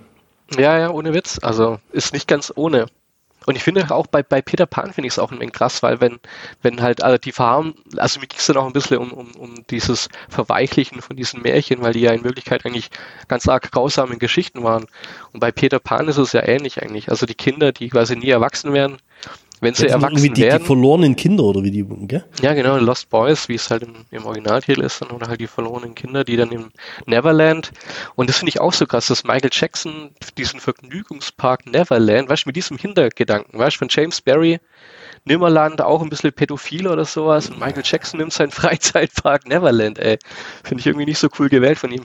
Ja, ja, ohne Witz. Also ist nicht ganz ohne. Und ich finde auch bei, bei Peter Pan finde ich es auch ein wenig krass, weil wenn, wenn halt also die Farben, also mir ging es dann auch ein bisschen um, um, um dieses Verweichlichen von diesen Märchen, weil die ja in Wirklichkeit eigentlich ganz arg grausame Geschichten waren. Und bei Peter Pan ist es ja ähnlich eigentlich. Also die Kinder, die quasi nie erwachsen werden, wenn sie erwachsen die, die werden. verlorenen Kinder oder wie die, gell? Ja, genau, Lost Boys, wie es halt im, im Originaltitel ist, dann, oder halt die verlorenen Kinder, die dann im Neverland. Und das finde ich auch so krass, dass Michael Jackson diesen Vergnügungspark Neverland, weißt du, mit diesem Hintergedanken, weißt du, von James Barry, Nimmerland auch ein bisschen pädophil oder sowas. Und Michael Jackson nimmt seinen Freizeitpark Neverland, ey. Finde ich irgendwie nicht so cool gewählt von ihm.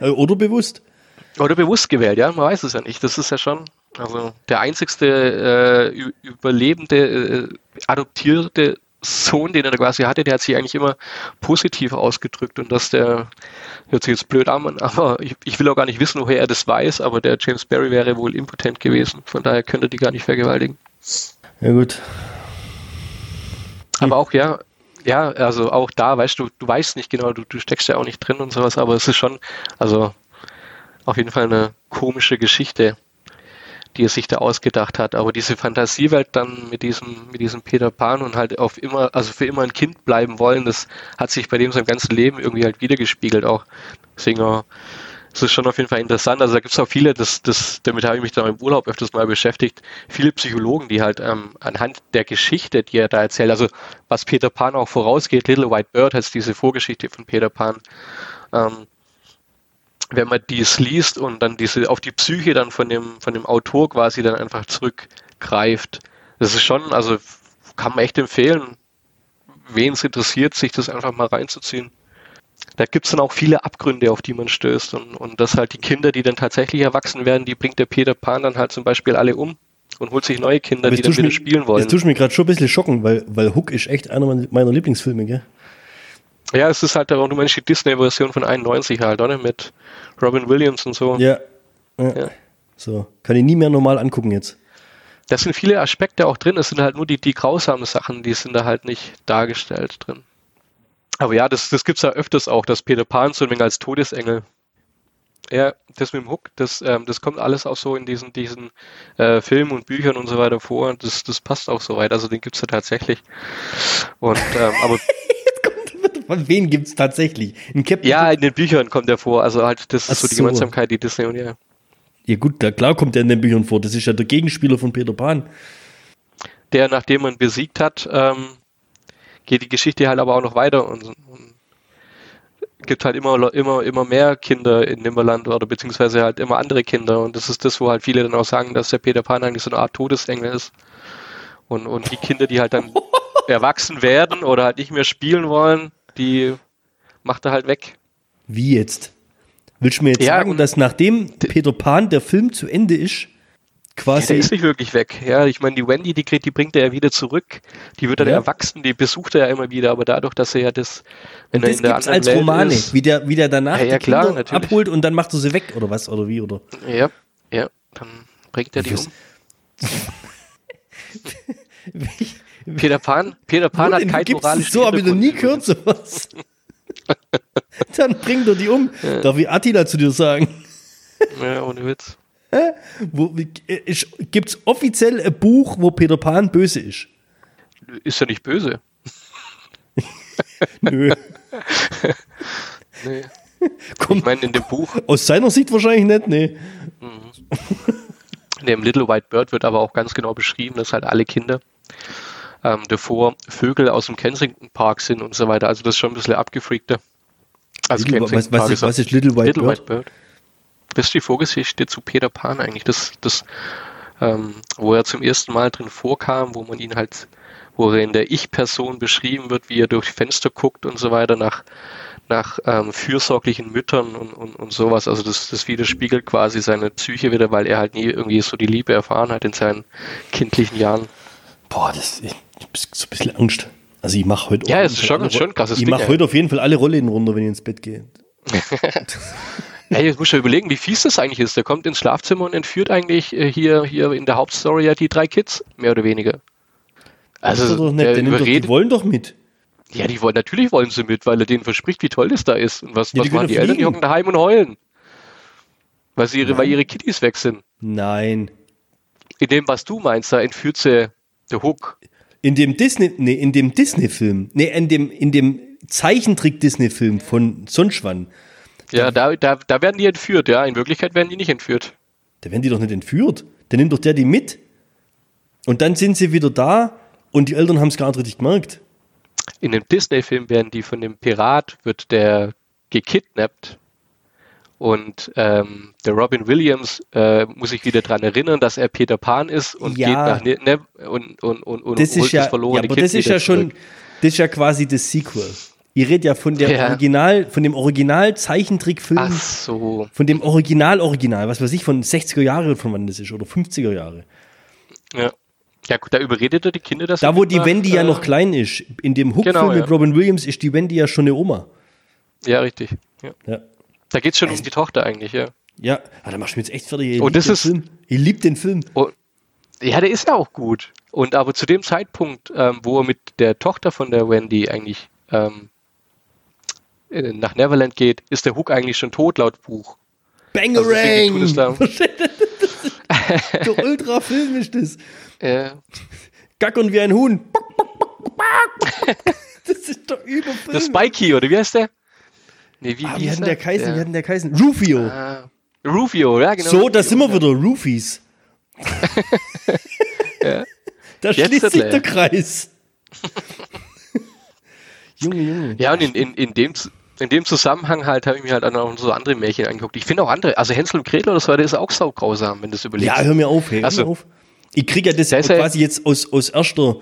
Oder bewusst. Oder bewusst gewählt, ja, man weiß es ja nicht. Das ist ja schon, also der einzigste äh, überlebende, äh, adoptierte Sohn, den er da quasi hatte, der hat sich eigentlich immer positiv ausgedrückt und dass der, hört sich jetzt blöd an, aber ich, ich will auch gar nicht wissen, woher er das weiß, aber der James Barry wäre wohl impotent gewesen, von daher könnte er die gar nicht vergewaltigen. Ja, gut. Aber auch, ja, ja, also auch da, weißt du, du weißt nicht genau, du, du steckst ja auch nicht drin und sowas, aber es ist schon, also auf jeden Fall eine komische Geschichte, die er sich da ausgedacht hat. Aber diese Fantasiewelt dann mit diesem, mit diesem Peter Pan und halt auf immer, also für immer ein Kind bleiben wollen, das hat sich bei dem sein ganzes Leben irgendwie halt wiedergespiegelt auch. Deswegen auch, es ist schon auf jeden Fall interessant. Also da gibt es auch viele, das, das, damit habe ich mich dann im Urlaub öfters mal beschäftigt, viele Psychologen, die halt ähm, anhand der Geschichte, die er da erzählt, also was Peter Pan auch vorausgeht, Little White Bird heißt diese Vorgeschichte von Peter Pan, ähm, wenn man dies liest und dann diese auf die Psyche dann von dem, von dem Autor quasi dann einfach zurückgreift, das ist schon, also kann man echt empfehlen, wen es interessiert, sich das einfach mal reinzuziehen. Da gibt es dann auch viele Abgründe, auf die man stößt. Und, und dass halt die Kinder, die dann tatsächlich erwachsen werden, die bringt der Peter Pan dann halt zum Beispiel alle um und holt sich neue Kinder, die dann wieder mich, spielen wollen. Das tut mir gerade schon ein bisschen schocken, weil, weil Hook ist echt einer meiner Lieblingsfilme, gell? Ja, es ist halt auch nur die Disney-Version von 91 halt, oder? Mit Robin Williams und so. Ja. ja. ja. So, kann ich nie mehr normal angucken jetzt. Da sind viele Aspekte auch drin, es sind halt nur die, die grausamen Sachen, die sind da halt nicht dargestellt drin. Aber ja, das, das gibt es ja öfters auch, dass Peter Pan so ein wenig als Todesengel. Ja, das mit dem Hook, das, ähm, das kommt alles auch so in diesen, diesen äh, Filmen und Büchern und so weiter vor. Das, das passt auch so weit. Also den gibt es ja tatsächlich. Und ähm, aber Von wen gibt es tatsächlich? In ja, in den Büchern kommt er vor. Also halt, das Ach ist so die so. Gemeinsamkeit, die Disney und ja. Ja gut, da, klar kommt er in den Büchern vor. Das ist ja der Gegenspieler von Peter Pan. Der, nachdem man besiegt hat, ähm, geht die Geschichte halt aber auch noch weiter und, und gibt halt immer, immer, immer mehr Kinder in Nimmerland oder beziehungsweise halt immer andere Kinder und das ist das, wo halt viele dann auch sagen, dass der Peter Pan eigentlich so eine Art Todesengel ist. Und, und die Kinder, die halt dann erwachsen werden oder halt nicht mehr spielen wollen, die macht er halt weg. Wie jetzt? Willst du mir jetzt ja, sagen, dass nachdem Peter Pan der Film zu Ende ist, quasi. Ja, der ist nicht wirklich weg. Ja, ich meine, die Wendy, die, die bringt er ja wieder zurück. Die wird dann ja. erwachsen, die besucht er ja immer wieder, aber dadurch, dass er ja das, wenn und in der anderen als Welt Romane, ist, wie der, wie der danach ja, ja, die klar, Kinder abholt und dann macht er sie weg oder was oder wie oder? Ja, ja, dann bringt er die um. Peter Pan, Peter Pan hat kein moralisches So habe ich noch nie gehört sowas. dann bringt er die um. Ja. Darf ich Attila zu dir sagen? Ja, ohne Witz. Gibt es offiziell ein Buch, wo Peter Pan böse ist? Ist er nicht böse? Nö. nee. Kommt, ich meine, in dem Buch. Aus seiner Sicht wahrscheinlich nicht, nee. Mhm. In dem Little White Bird wird aber auch ganz genau beschrieben, dass halt alle Kinder ähm, davor Vögel aus dem Kensington Park sind und so weiter. Also das ist schon ein bisschen abgefreakter. Also Little, was, was, ist, was ist Little White Little Bird? White Bird? Das ist die Vorgeschichte zu Peter Pan eigentlich. Das, das, ähm, wo er zum ersten Mal drin vorkam, wo man ihn halt, wo er in der Ich-Person beschrieben wird, wie er durch Fenster guckt und so weiter nach, nach ähm, fürsorglichen Müttern und, und, und sowas. Also das, das widerspiegelt quasi seine Psyche wieder, weil er halt nie irgendwie so die Liebe erfahren hat in seinen kindlichen Jahren. Boah, das ich, so ein bisschen Angst. Also ich mache heute ja, es ist schon, schon krasses Ich mache heute auf jeden Fall alle Rollen runter, wenn ich ins Bett gehe. Hey, jetzt muss ja überlegen, wie fies das eigentlich ist. Der kommt ins Schlafzimmer und entführt eigentlich äh, hier, hier in der Hauptstory ja die drei Kids, mehr oder weniger. Also, das ist doch nett. Doch, die wollen doch mit. Ja, die wollen, natürlich wollen sie mit, weil er denen verspricht, wie toll das da ist. Und was, ja, was machen die Eltern? Die hocken daheim und heulen. Weil, sie ihre, weil ihre Kitties weg sind. Nein. In dem, was du meinst, da entführt sie der Hook. In dem Disney, nee, in dem Disney-Film, nee, in dem, in dem Zeichentrick-Disney-Film von Sonschwan, ja, da, da, da werden die entführt, ja. In Wirklichkeit werden die nicht entführt. Da werden die doch nicht entführt. Da nimmt doch der die mit. Und dann sind sie wieder da und die Eltern haben es gar nicht richtig gemerkt. In dem Disney-Film werden die von dem Pirat, wird der gekidnappt und ähm, der Robin Williams äh, muss sich wieder daran erinnern, dass er Peter Pan ist und ja, geht nach ne, ne und, und, und, und das holt ja, das verlorene ja, aber kind das ist ja schon, das ist ja quasi das Sequel. Ihr redet ja von der ja. Original, von dem Original Zeichentrickfilm. Ach so. Von dem Original Original, was weiß ich, von 60er Jahre von wann das ist oder 50er Jahre. Ja. Ja, gut, da überredet er die Kinder das. Da, wo die Wendy äh, ja noch klein ist. In dem Hook-Film genau, mit Robin Williams ist die Wendy ja schon eine Oma. Ja, richtig. Ja. Ja. Da geht es schon also, um die Tochter eigentlich, ja. Ja, ah, da machst du mir jetzt echt fertig. Ich oh, das ist. Film. Ich liebe den Film. Oh, ja, der ist ja auch gut. Und aber zu dem Zeitpunkt, ähm, wo er mit der Tochter von der Wendy eigentlich ähm, äh, nach Neverland geht, ist der Hook eigentlich schon tot laut Buch. Also Bangerang! da, so ultra filmisch das. äh, Gackern wie ein Huhn. Das ist doch der überfilmt. Spikey, oder wie heißt der? Nee, wie, Ah, wie wie hieß hat denn der Kaisen? Der- Wie hat denn der Kaisen? Rufio. Ah, Rufio, ja, genau. so, da sind wir wieder. Roofies. Da Jetzt schließt sich Hitler. der Kreis. Junge, Junge. Ja, und in, in, in, dem, in dem Zusammenhang halt habe ich mir halt auch noch so andere Märchen angeguckt. Ich finde auch andere, also Hänsel und Gretel oder so, der ist auch saugrausam, wenn du es überlegst. Ja, hör mir auf, hey, hör Also, mir auf. Ich kriege ja das ja- quasi jetzt aus, aus erster,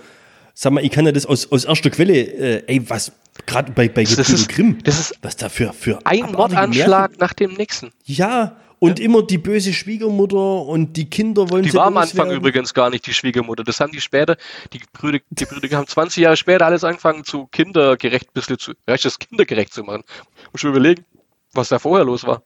sag mal, ich kann ja das aus, aus erster Quelle, äh, ey, was, gerade bei, bei Das ist- Grimm, das ist was da für, für Ein Mordanschlag nach dem nächsten. Ja, und immer die böse Schwiegermutter und die Kinder wollen Die war am Anfang loswerden. übrigens gar nicht die Schwiegermutter. Das haben die später, die Brüder, die Brüder haben 20 Jahre später alles angefangen zu kindergerecht, bisschen zu, rechtes kindergerecht zu machen. Muss schon überlegen, was da vorher los war.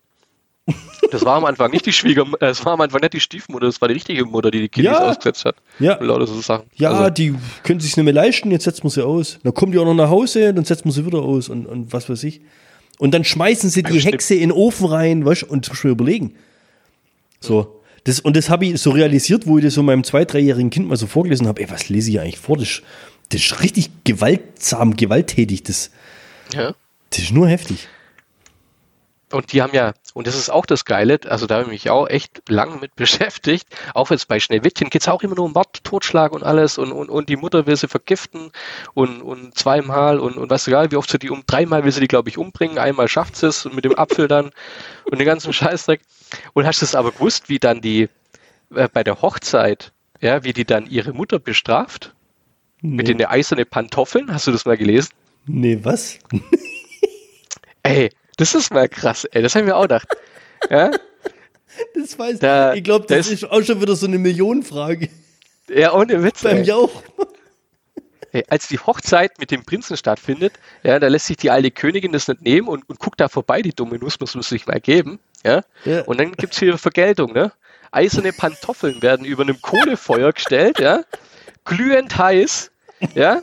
Das war am Anfang nicht die Schwiegermutter, es war am Anfang nicht die Stiefmutter, das war die richtige Mutter, die die Kinder Ja. ausgesetzt hat. Ja. Lauter so Sachen. Ja, Also, die können sich nicht mehr leisten, jetzt setzen wir sie aus. Dann kommen die auch noch nach Hause, dann setzen wir sie wieder aus und, und was weiß ich. Und dann schmeißen sie die. Hexe in den Ofen rein, weißt du, und schon überlegen. So. Das, und das habe ich so realisiert, wo ich das so meinem zwei-, dreijährigen Kind mal so vorgelesen habe. Ey, was lese ich eigentlich vor? Das, ist- das ist richtig gewaltsam, gewalttätig. Das, ja. das ist nur heftig. Und die haben ja, und das ist auch das Geile, also da habe ich mich auch echt lang mit beschäftigt. Auch jetzt bei Schneewittchen geht es auch immer nur um Mord, Totschlag und alles und, und, und die Mutter will sie vergiften und, und zweimal und, und gar nicht, wie oft sie die um, dreimal will sie die, glaube ich, umbringen, einmal schafft sie es und mit dem Apfel dann und den ganzen Scheißdreck. Und hast du es aber gewusst, wie dann die äh, bei der Hochzeit, ja, wie die dann ihre Mutter bestraft? Mit den eisernen Pantoffeln? Hast du das mal gelesen? Nee, was? Ey, das ist mal krass, ey, das haben wir auch gedacht. Ja? Das weiß Da- ich. glaube, das das- ist auch schon wieder so eine Millionenfrage Ja, ohne Witz. beim ey. Jauch. Ey, Als die Hochzeit mit dem Prinzen stattfindet, ja, da lässt sich die alte Königin das nicht nehmen und, und guckt da vorbei, die dumme Nuss muss man sich mal geben. Ja? Ja. Und dann gibt's hier Vergeltung, ne? Eiserne Pantoffeln werden über einem Kohlefeuer gestellt, ja, glühend heiß, ja,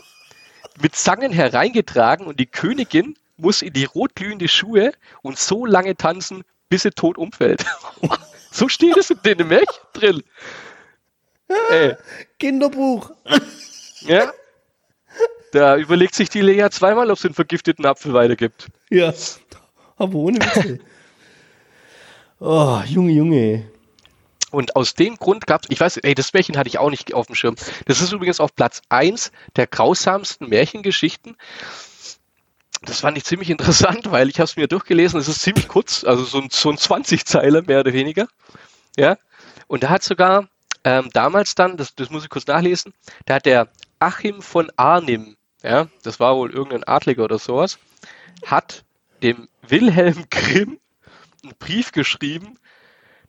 mit Zangen hereingetragen und die Königin muss in die rotglühende Schuhe und so lange tanzen, bis sie tot umfällt. so steht es in den Märchen drin. Ey, Kinderbuch. ja. Da überlegt sich die Lea zweimal, ob sie einen vergifteten Apfel weitergibt. Ja, aber ohne Witze. Oh, Junge, Junge. Und aus dem Grund gab es, ich weiß, ey, das Märchen hatte ich auch nicht auf dem Schirm. Das ist übrigens auf Platz 1 der grausamsten Märchengeschichten. Das fand ich ziemlich interessant, weil ich habe es mir durchgelesen, es ist ziemlich kurz, also so ein, so ein 20-Zeiler mehr oder weniger. Ja. Und da hat sogar ähm, damals dann, das, das muss ich kurz nachlesen, da hat der Achim von Arnim, ja, das war wohl irgendein Adliger oder sowas, hat dem Wilhelm Grimm einen Brief geschrieben,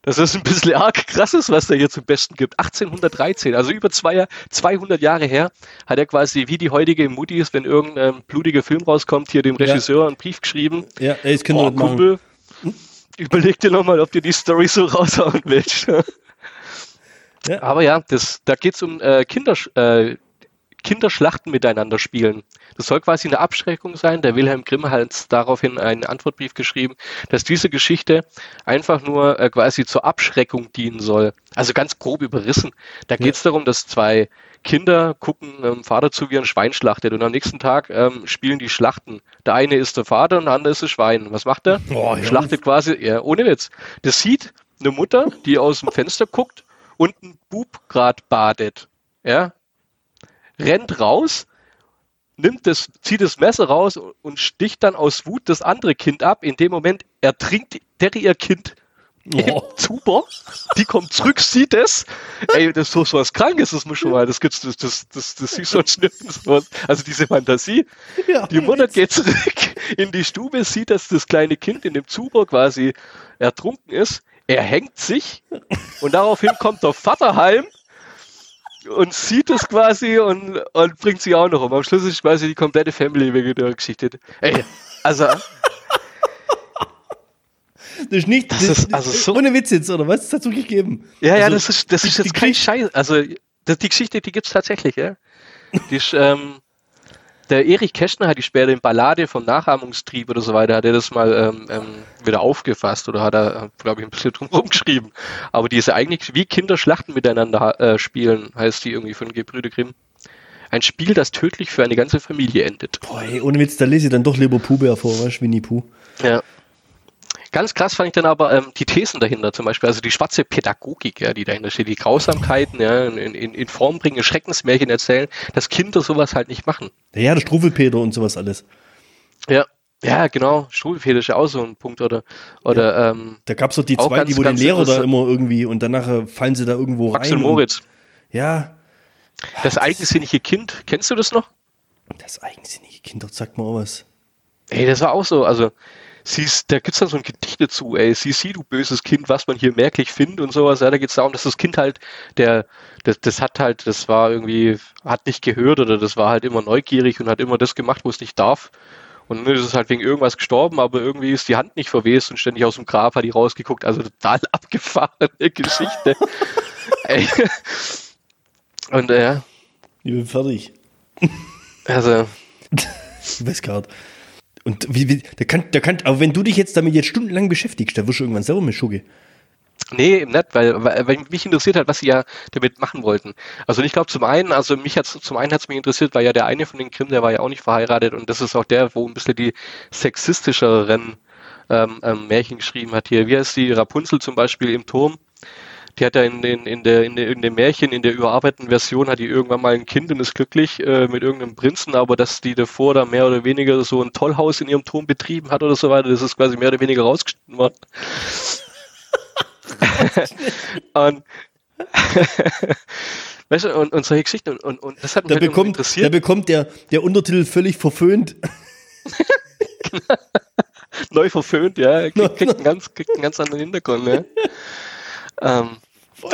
dass das ein bisschen arg krass ist, was der hier zum Besten gibt. 1813, also über zwei, 200 Jahre her, hat er quasi wie die heutige Muttis, wenn irgendein blutiger Film rauskommt, hier dem Ja. Regisseur einen Brief geschrieben. Ja, ey, können wir Oh, machen. Kumpel, überleg dir nochmal, ob dir die Story so raushauen willst. Ja. Aber ja, das, da geht es um äh, Kinder, äh, Kinderschlachten miteinander spielen. Das soll quasi eine Abschreckung sein. Der Wilhelm Grimm hat daraufhin einen Antwortbrief geschrieben, dass diese Geschichte einfach nur äh, quasi zur Abschreckung dienen soll. Also ganz grob überrissen. Da geht es darum, dass zwei Kinder gucken ähm, Vater zu, wie ein Schwein schlachtet und am nächsten Tag ähm, spielen die Schlachten. Der eine ist der Vater und der andere ist das Schwein. Was macht er? Oh, hör Schlachtet quasi, ja, ohne Witz. Das sieht eine Mutter, die aus dem Fenster guckt und ein Bub grad badet. Ja, rennt raus, nimmt das, zieht das Messer raus und sticht dann aus Wut das andere Kind ab. In dem Moment ertrinkt der ihr Kind im Oh. Zuber. Die kommt zurück, sieht es. Ey, das ist so was Krankes, das muss schon mal, das gibt's, das, das, das, das du sonst nirgends. Also diese Fantasie. Ja, Die Mutter geht zurück in die Stube, sieht, dass das kleine Kind in dem Zuber quasi ertrunken ist. Er hängt sich und daraufhin kommt der Vater heim und sieht es quasi und, und bringt sie auch noch um. Am Schluss ist quasi die komplette Family wegen der Geschichte. Ey, also, Das ist nicht. Das ist also so- Ohne Witz jetzt, oder was? Das hat es wirklich gegeben. ja, ja, Also, das ist, das ist jetzt kein Scheiß. Also, das, die Geschichte, die gibt's tatsächlich, ja. Die ist, ähm, der Erich Kästner hat die später in Ballade vom Nachahmungstrieb oder so weiter, hat er das mal ähm, ähm, wieder aufgefasst oder hat er, glaube ich, ein bisschen drumherum geschrieben. Aber die ist ja eigentlich wie Kinder Schlachten miteinander äh, spielen, heißt die irgendwie von Gebrüder Grimm. Ein Spiel, das tödlich für eine ganze Familie endet. Boah, ey, ohne Witz, da lese ich dann doch lieber Bär vor, weißt du, Winnie Pooh. Ja. Ganz krass fand ich dann aber ähm, die Thesen dahinter, zum Beispiel, also die schwarze Pädagogik, ja, die dahinter steht, die Grausamkeiten, ja, in, in, in Form bringen, Schreckensmärchen erzählen, dass Kinder sowas halt nicht machen. Ja, der Struwelpeter und sowas alles. Ja, ja, genau. Schulfehler ist ja auch so ein Punkt, oder? Oder ja. ähm, Da gab's doch die zwei, ganz, die wo den Lehrer da immer irgendwie und danach äh, fallen sie da irgendwo rein. Axel und- Moritz. Ja, Das eigensinnige Kind, kennst du das noch? das eigensinnige Kind, doch sagt mal auch was. Ey, das war auch so, also siehst, da gibt's dann so ein Gedicht dazu, ey, sieh, sieh, du böses Kind, was man hier merklich findet und sowas, ja, da geht's darum, dass das Kind halt, der, das, das hat halt, das war irgendwie, hat nicht gehört oder das war halt immer neugierig und hat immer das gemacht, wo es nicht darf. Und dann ist es halt wegen irgendwas gestorben, aber irgendwie ist die Hand nicht verwest und ständig aus dem Grab hat die rausgeguckt. Also total abgefahrene Geschichte. ey. Und äh, ja, Ich bin fertig. also, Ich weiß nicht. Und wie, wie, der kann, der kann, aber wenn du dich jetzt damit jetzt stundenlang beschäftigst, dann wirst du irgendwann selber mit Schugge. Nee, eben nicht, weil, weil, mich interessiert hat, was sie ja damit machen wollten. Also ich glaube zum einen, also mich hat's, zum einen hat's mich interessiert, weil ja der eine von den Grimm, der war ja auch nicht verheiratet und das ist auch der, wo ein bisschen die sexistischeren ähm, ähm, Märchen geschrieben hat hier. Wie heißt die Rapunzel zum Beispiel im Turm? Die hat ja in, den, in, der, in, der, in dem Märchen, in der überarbeiteten Version, hat die irgendwann mal ein Kind und ist glücklich äh, mit irgendeinem Prinzen, aber dass die davor da mehr oder weniger so ein Tollhaus in ihrem Turm betrieben hat oder so weiter, das ist quasi mehr oder weniger rausgeschnitten worden. und, weißt du, und, und solche Geschichten und, und, und das hat mich Da halt bekommt, da interessiert. bekommt der, der Untertitel völlig verföhnt. neu verföhnt, ja, kriegt, kriegt, einen, ganz, kriegt einen ganz anderen Hintergrund, ja. Ähm,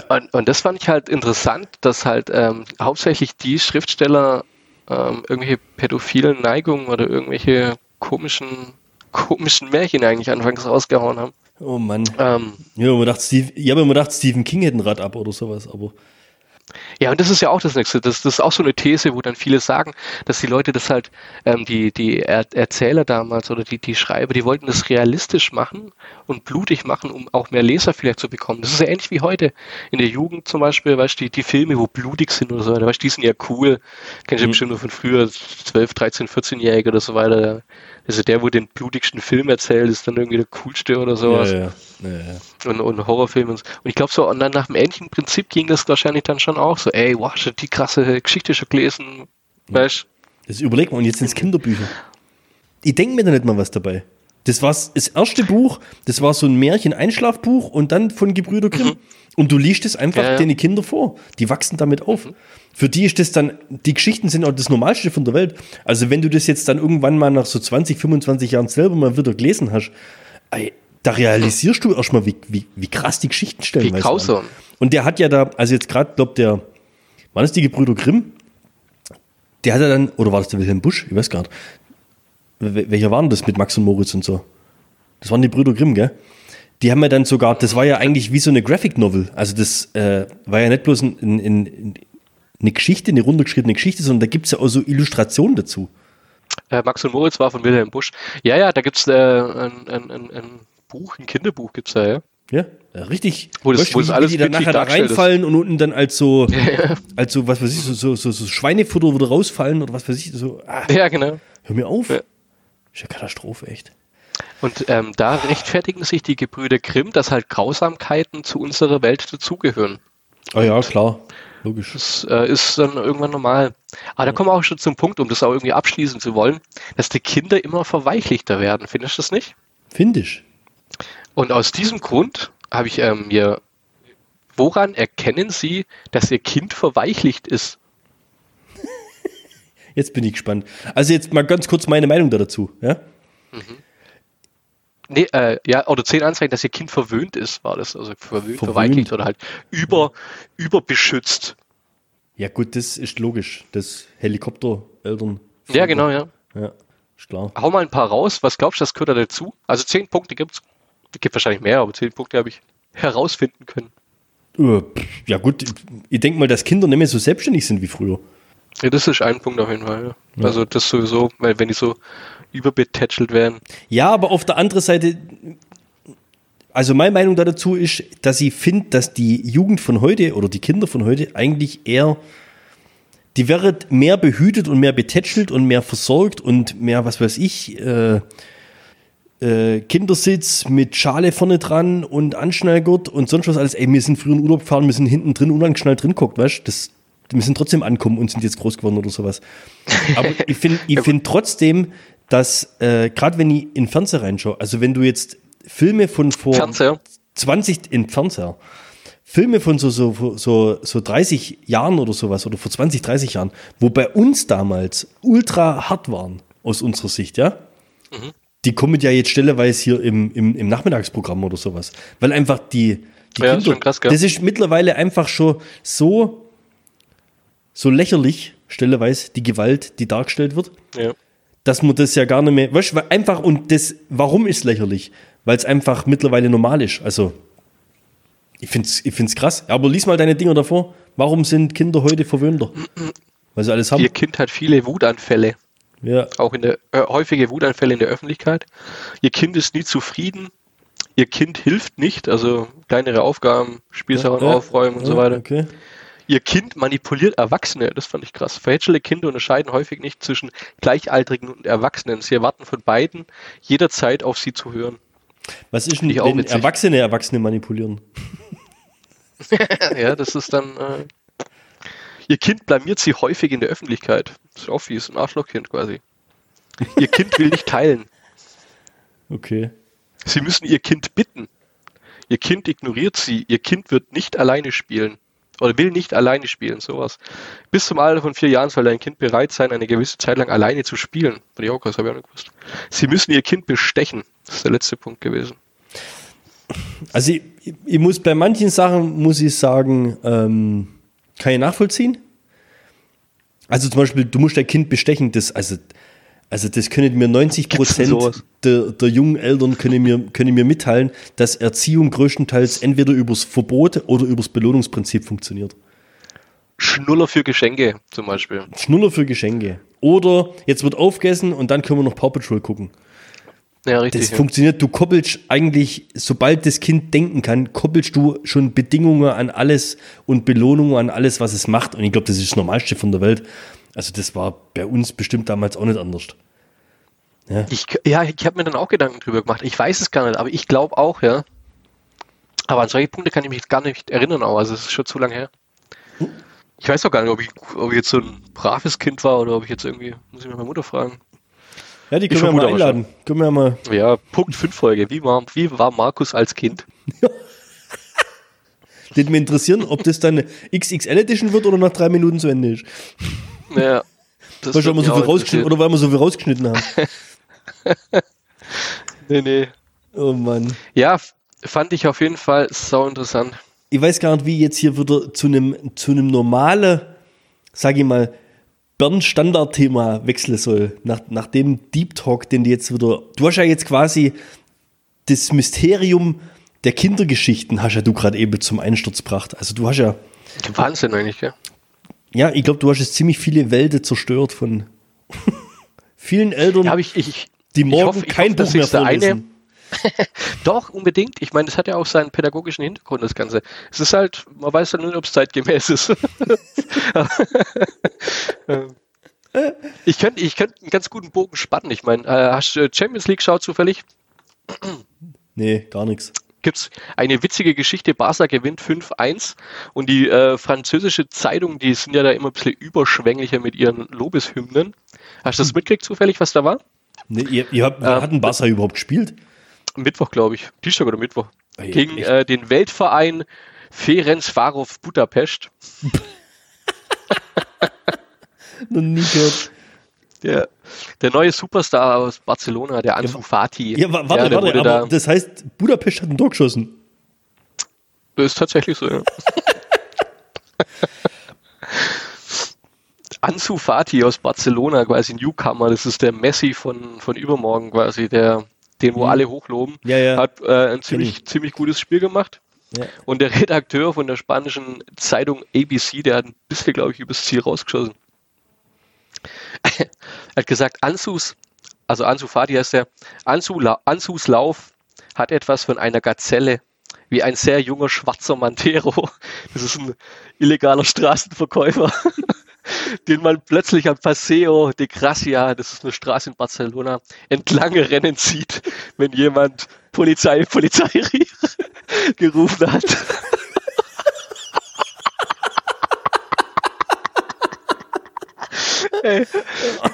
und, und das fand ich halt interessant, dass halt ähm, hauptsächlich die Schriftsteller ähm, irgendwelche pädophilen Neigungen oder irgendwelche komischen, komischen Märchen eigentlich anfangs rausgehauen haben. Oh Mann. Ähm, Ja, man dachte, Steve, ich habe immer gedacht, Stephen King hätte ein Rad ab oder sowas, aber Ja, und das ist ja auch das Nächste. Das, das ist auch so eine These, wo dann viele sagen, dass die Leute das halt, ähm, die, die er Erzähler damals oder die, die Schreiber, die wollten das realistisch machen und blutig machen, um auch mehr Leser vielleicht zu bekommen. Das ist ja ähnlich wie heute in der Jugend zum Beispiel, weißt du, die, die Filme, wo blutig sind oder so weiter, weißt du, die sind ja cool. Kennst du Mhm. bestimmt nur von früher, 12, 13, 14-Jährige oder so weiter. Also der, wo den blutigsten Film erzählt, ist dann irgendwie der coolste oder sowas ja, ja. Ja, und, und Horrorfilme und so. Und ich glaube so, und dann nach dem ähnlichen Prinzip ging das wahrscheinlich dann schon auch so, ey, wow, die krasse Geschichte schon gelesen, weißt Das überlegt man, und jetzt sind es Kinderbücher. Ich denke mir da nicht mal was dabei. Das war das erste Buch, das war so ein Märchen-Einschlafbuch und dann von Gebrüder Grimm. Und du liest es einfach Ja, ja. den Kinder vor. Die wachsen damit auf. Für die ist das dann, die Geschichten sind auch das Normalste von der Welt. Also wenn du das jetzt dann irgendwann mal nach so 20, 25 Jahren selber mal wieder gelesen hast, ey, da realisierst du erstmal, wie, wie, wie krass die Geschichten stellen. Wie grausam. Und der hat ja da, also jetzt gerade, glaubt der, waren das die Gebrüder Grimm? Der hat ja dann, oder war das der Wilhelm Busch? Ich weiß gar nicht. Wel- Welcher waren das mit Max und Moritz und so? Das waren die Brüder Grimm, gell? Die haben ja dann sogar, das war ja eigentlich wie so eine Graphic Novel. Also das äh, war ja nicht bloß ein, ein, ein, eine Geschichte, eine runtergeschriebene Geschichte, sondern da gibt es ja auch so Illustrationen dazu. Äh, Max und Moritz war von Wilhelm Busch. Ja, ja, da gibt's äh, ein, ein, ein, ein Buch, ein Kinderbuch gibt's da, ja. Ja, richtig. Wo das- wo das alles die dann nachher da dargestellt ist. reinfallen und unten dann als so, als so, was weiß ich, so, so, so, so Schweinefutter wieder rausfallen oder was weiß ich, so, ah, Ja, genau. hör mir auf. Ja. Ist ja Katastrophe, echt. Und ähm, da rechtfertigen sich die Gebrüder Grimm, dass halt Grausamkeiten zu unserer Welt dazugehören. Ah ja, klar. Logisch. Das äh, ist dann irgendwann normal. Aber da kommen wir auch schon zum Punkt, um das auch irgendwie abschließen zu wollen, dass die Kinder immer verweichlichter werden. Findest du das nicht? Finde ich. Und aus diesem Grund habe ich ähm, mir, woran erkennen Sie, dass Ihr Kind verweichlicht ist? Jetzt bin ich gespannt. Also jetzt mal ganz kurz meine Meinung da dazu. Ja? Nee, äh, ja, oder zehn Anzeigen, dass Ihr Kind verwöhnt ist, war das. Also verwöhnt, Verwöhnt. verweichlicht oder halt über, überbeschützt. ja gut, das ist logisch. Das Helikoptereltern. Ja, genau, ja. Ja, ist klar. Hau mal ein paar raus. Was glaubst du, das gehört da dazu? Also zehn Punkte gibt's. Es gibt wahrscheinlich mehr, aber zehn Punkte habe ich herausfinden können. Äh, Ja gut, ich denke mal, dass Kinder nicht mehr so selbstständig sind wie früher. Ja, das ist ein Punkt auf jeden Fall. Ja. Also das sowieso, weil wenn die so überbetätschelt werden. Ja, aber auf der anderen Seite, also meine Meinung da dazu ist, dass ich finde, dass die Jugend von heute oder die Kinder von heute eigentlich eher, die wäre mehr behütet und mehr betätschelt und mehr versorgt und mehr, was weiß ich, äh, äh, Kindersitz mit Schale vorne dran und Anschnallgurt und sonst was alles. Ey, wir sind früher in Urlaub gefahren, wir sind hinten drin unangeschnallt drin guckt, weißt du? Das, wir sind trotzdem ankommen und sind jetzt groß geworden oder sowas. Aber ich finde ich find trotzdem, dass, äh, gerade wenn ich in Fernseher reinschaue, also wenn du jetzt Filme von vor Fernseher. 20 in Fernseher, Filme von so, so, so, so 30 Jahren oder sowas oder vor 20, 30 Jahren, wo bei uns damals ultra hart waren, aus unserer Sicht, ja? Die kommen ja jetzt stelleweise hier im, im, im Nachmittagsprogramm oder sowas. Weil einfach die, die Ja, schon krass, das ist mittlerweile einfach schon so, so lächerlich, stelleweise, die Gewalt, die dargestellt wird Ja. dass man das ja gar nicht mehr, weißt du, weil einfach, und das, warum ist lächerlich? Weil es einfach mittlerweile normal ist. Also, ich find's, ich find's krass. Aber lies mal deine Dinger davor. Warum sind Kinder heute verwöhnter? Weil sie alles haben. Ihr Kind hat viele Wutanfälle. Ja, auch in der äh, häufige Wutanfälle in der Öffentlichkeit. Ihr Kind ist nie zufrieden. Ihr Kind hilft nicht, also kleinere Aufgaben, Spielsachen Ja, aufräumen und so ja, weiter. Okay. Ihr Kind manipuliert Erwachsene, das fand ich krass. Verhätschelte Kinder unterscheiden häufig nicht zwischen Gleichaltrigen und Erwachsenen. Sie erwarten von beiden jederzeit auf sie zu hören. Was ist denn, wenn witzig. Erwachsene Erwachsene manipulieren? ja, das ist dann. Äh, ihr Kind blamiert sie häufig in der Öffentlichkeit. Das ist auch fies, ein Arschlochkind quasi. Ihr Kind will nicht teilen. Okay. Sie müssen Ihr Kind bitten. Ihr Kind ignoriert Sie. Ihr Kind wird nicht alleine spielen. Oder will nicht alleine spielen, sowas. Bis zum Alter von vier Jahren soll ein Kind bereit sein, eine gewisse Zeit lang alleine zu spielen. Auch krass, habe ich auch nicht gewusst. Sie müssen Ihr Kind bestechen. Das ist der letzte Punkt gewesen. Also, ich, ich muss bei manchen Sachen, muss ich sagen, ähm, kann ich nachvollziehen. Also zum Beispiel, du musst dein Kind bestechen, das, also, also das können mir 90 Gibt's denn Prozent der, der jungen Eltern können mir, können mir mitteilen, dass Erziehung größtenteils entweder übers Verbot oder übers Belohnungsprinzip funktioniert. Schnuller für Geschenke zum Beispiel. Schnuller für Geschenke. Oder jetzt wird aufgegessen und dann können wir noch Paw Patrol gucken. Ja, richtig. Das ja. funktioniert, du koppelst eigentlich, sobald das Kind denken kann, koppelst du schon Bedingungen an alles und Belohnungen an alles, was es macht. Und ich glaube, das ist das Normalste von der Welt. Also das war bei uns bestimmt damals auch nicht anders. Ich, ja, ich habe mir dann auch Gedanken drüber gemacht. Ich weiß es gar nicht, aber ich glaube auch, ja. Aber an solche Punkte kann ich mich gar nicht erinnern, auch. also es ist schon zu lange her. Ich weiß auch gar nicht, ob ich, ob ich jetzt so ein braves Kind war oder ob ich jetzt irgendwie, muss ich mal meine Mutter fragen. Ja, die können wir mal einladen. Können wir mal. Ja, Punkt 5 Folge. Wie war, wie war Markus als Kind? Würde mich interessieren, ob das dann eine XXL Edition wird oder nach drei Minuten zu Ende ist. Ja, das Weil, wir so viel rausgeschnitten, oder weil wir so viel rausgeschnitten haben. Nee, nee. Oh Mann. Ja, fand ich auf jeden Fall sau interessant. ich weiß gar nicht, wie jetzt hier wieder zu einem, zu einem normalen, sag ich mal, Bern-Standard-Thema wechseln soll. Nach, nach dem Deep Talk, den du jetzt wieder. Du hast ja jetzt quasi das Mysterium der Kindergeschichten, hast ja du gerade eben zum Einsturz gebracht. Also du hast ja, Wahnsinn eigentlich, gell? ja, ich glaube, du hast jetzt ziemlich viele Welten zerstört von vielen Eltern, Ja, ich, ich, die morgen hoffe- kein hoffe, Buch mehr der eine- vorlesen. Doch, unbedingt. Ich meine, das hat ja auch seinen pädagogischen Hintergrund, das Ganze. Es ist halt, man weiß halt nur ob es zeitgemäß ist. Ähm, ich könnte ich könnt einen ganz guten Bogen spannen. Ich meine, äh, hast du Champions League schaut zufällig? Nee, gar nichts. Gibt's eine witzige Geschichte, Barca gewinnt 5-1 und die äh, französische Zeitung, die sind ja da immer ein bisschen überschwänglicher mit ihren Lobeshymnen. Hast du das mitgekriegt zufällig, was da war? Nee, ihr, ihr habt, Ähm, hat ein Barca überhaupt gespielt? Mittwoch, glaube ich. Dienstag oder Mittwoch. Ey, Gegen echt? äh, den Weltverein Ferencvarof Budapest. Noch nie gehört. Der, der neue Superstar aus Barcelona, der Ansu Fati. Ja, wa- warte, der warte, aber das heißt, Budapest hat ein Tor geschossen. Das ist tatsächlich so, ja. Ansu Fati aus Barcelona, quasi Newcomer, das ist der Messi von, von übermorgen quasi, der, den wo alle hochloben, Mhm. Ja, ja. hat äh, ein ziemlich, ziemlich gutes Spiel gemacht. Ja. Und der Redakteur von der spanischen Zeitung ABC, der hat ein bisschen, glaube ich, übers Ziel rausgeschossen. er hat gesagt, Ansus, also Ansu Fati heißt der, Ansu, Ansus Lauf hat etwas von einer Gazelle, wie ein sehr junger schwarzer Mantero. Das ist ein illegaler Straßenverkäufer, den man plötzlich am Paseo de Gracia, das ist eine Straße in Barcelona, entlang rennen sieht, wenn jemand Polizei, Polizei gerufen hat. Ey,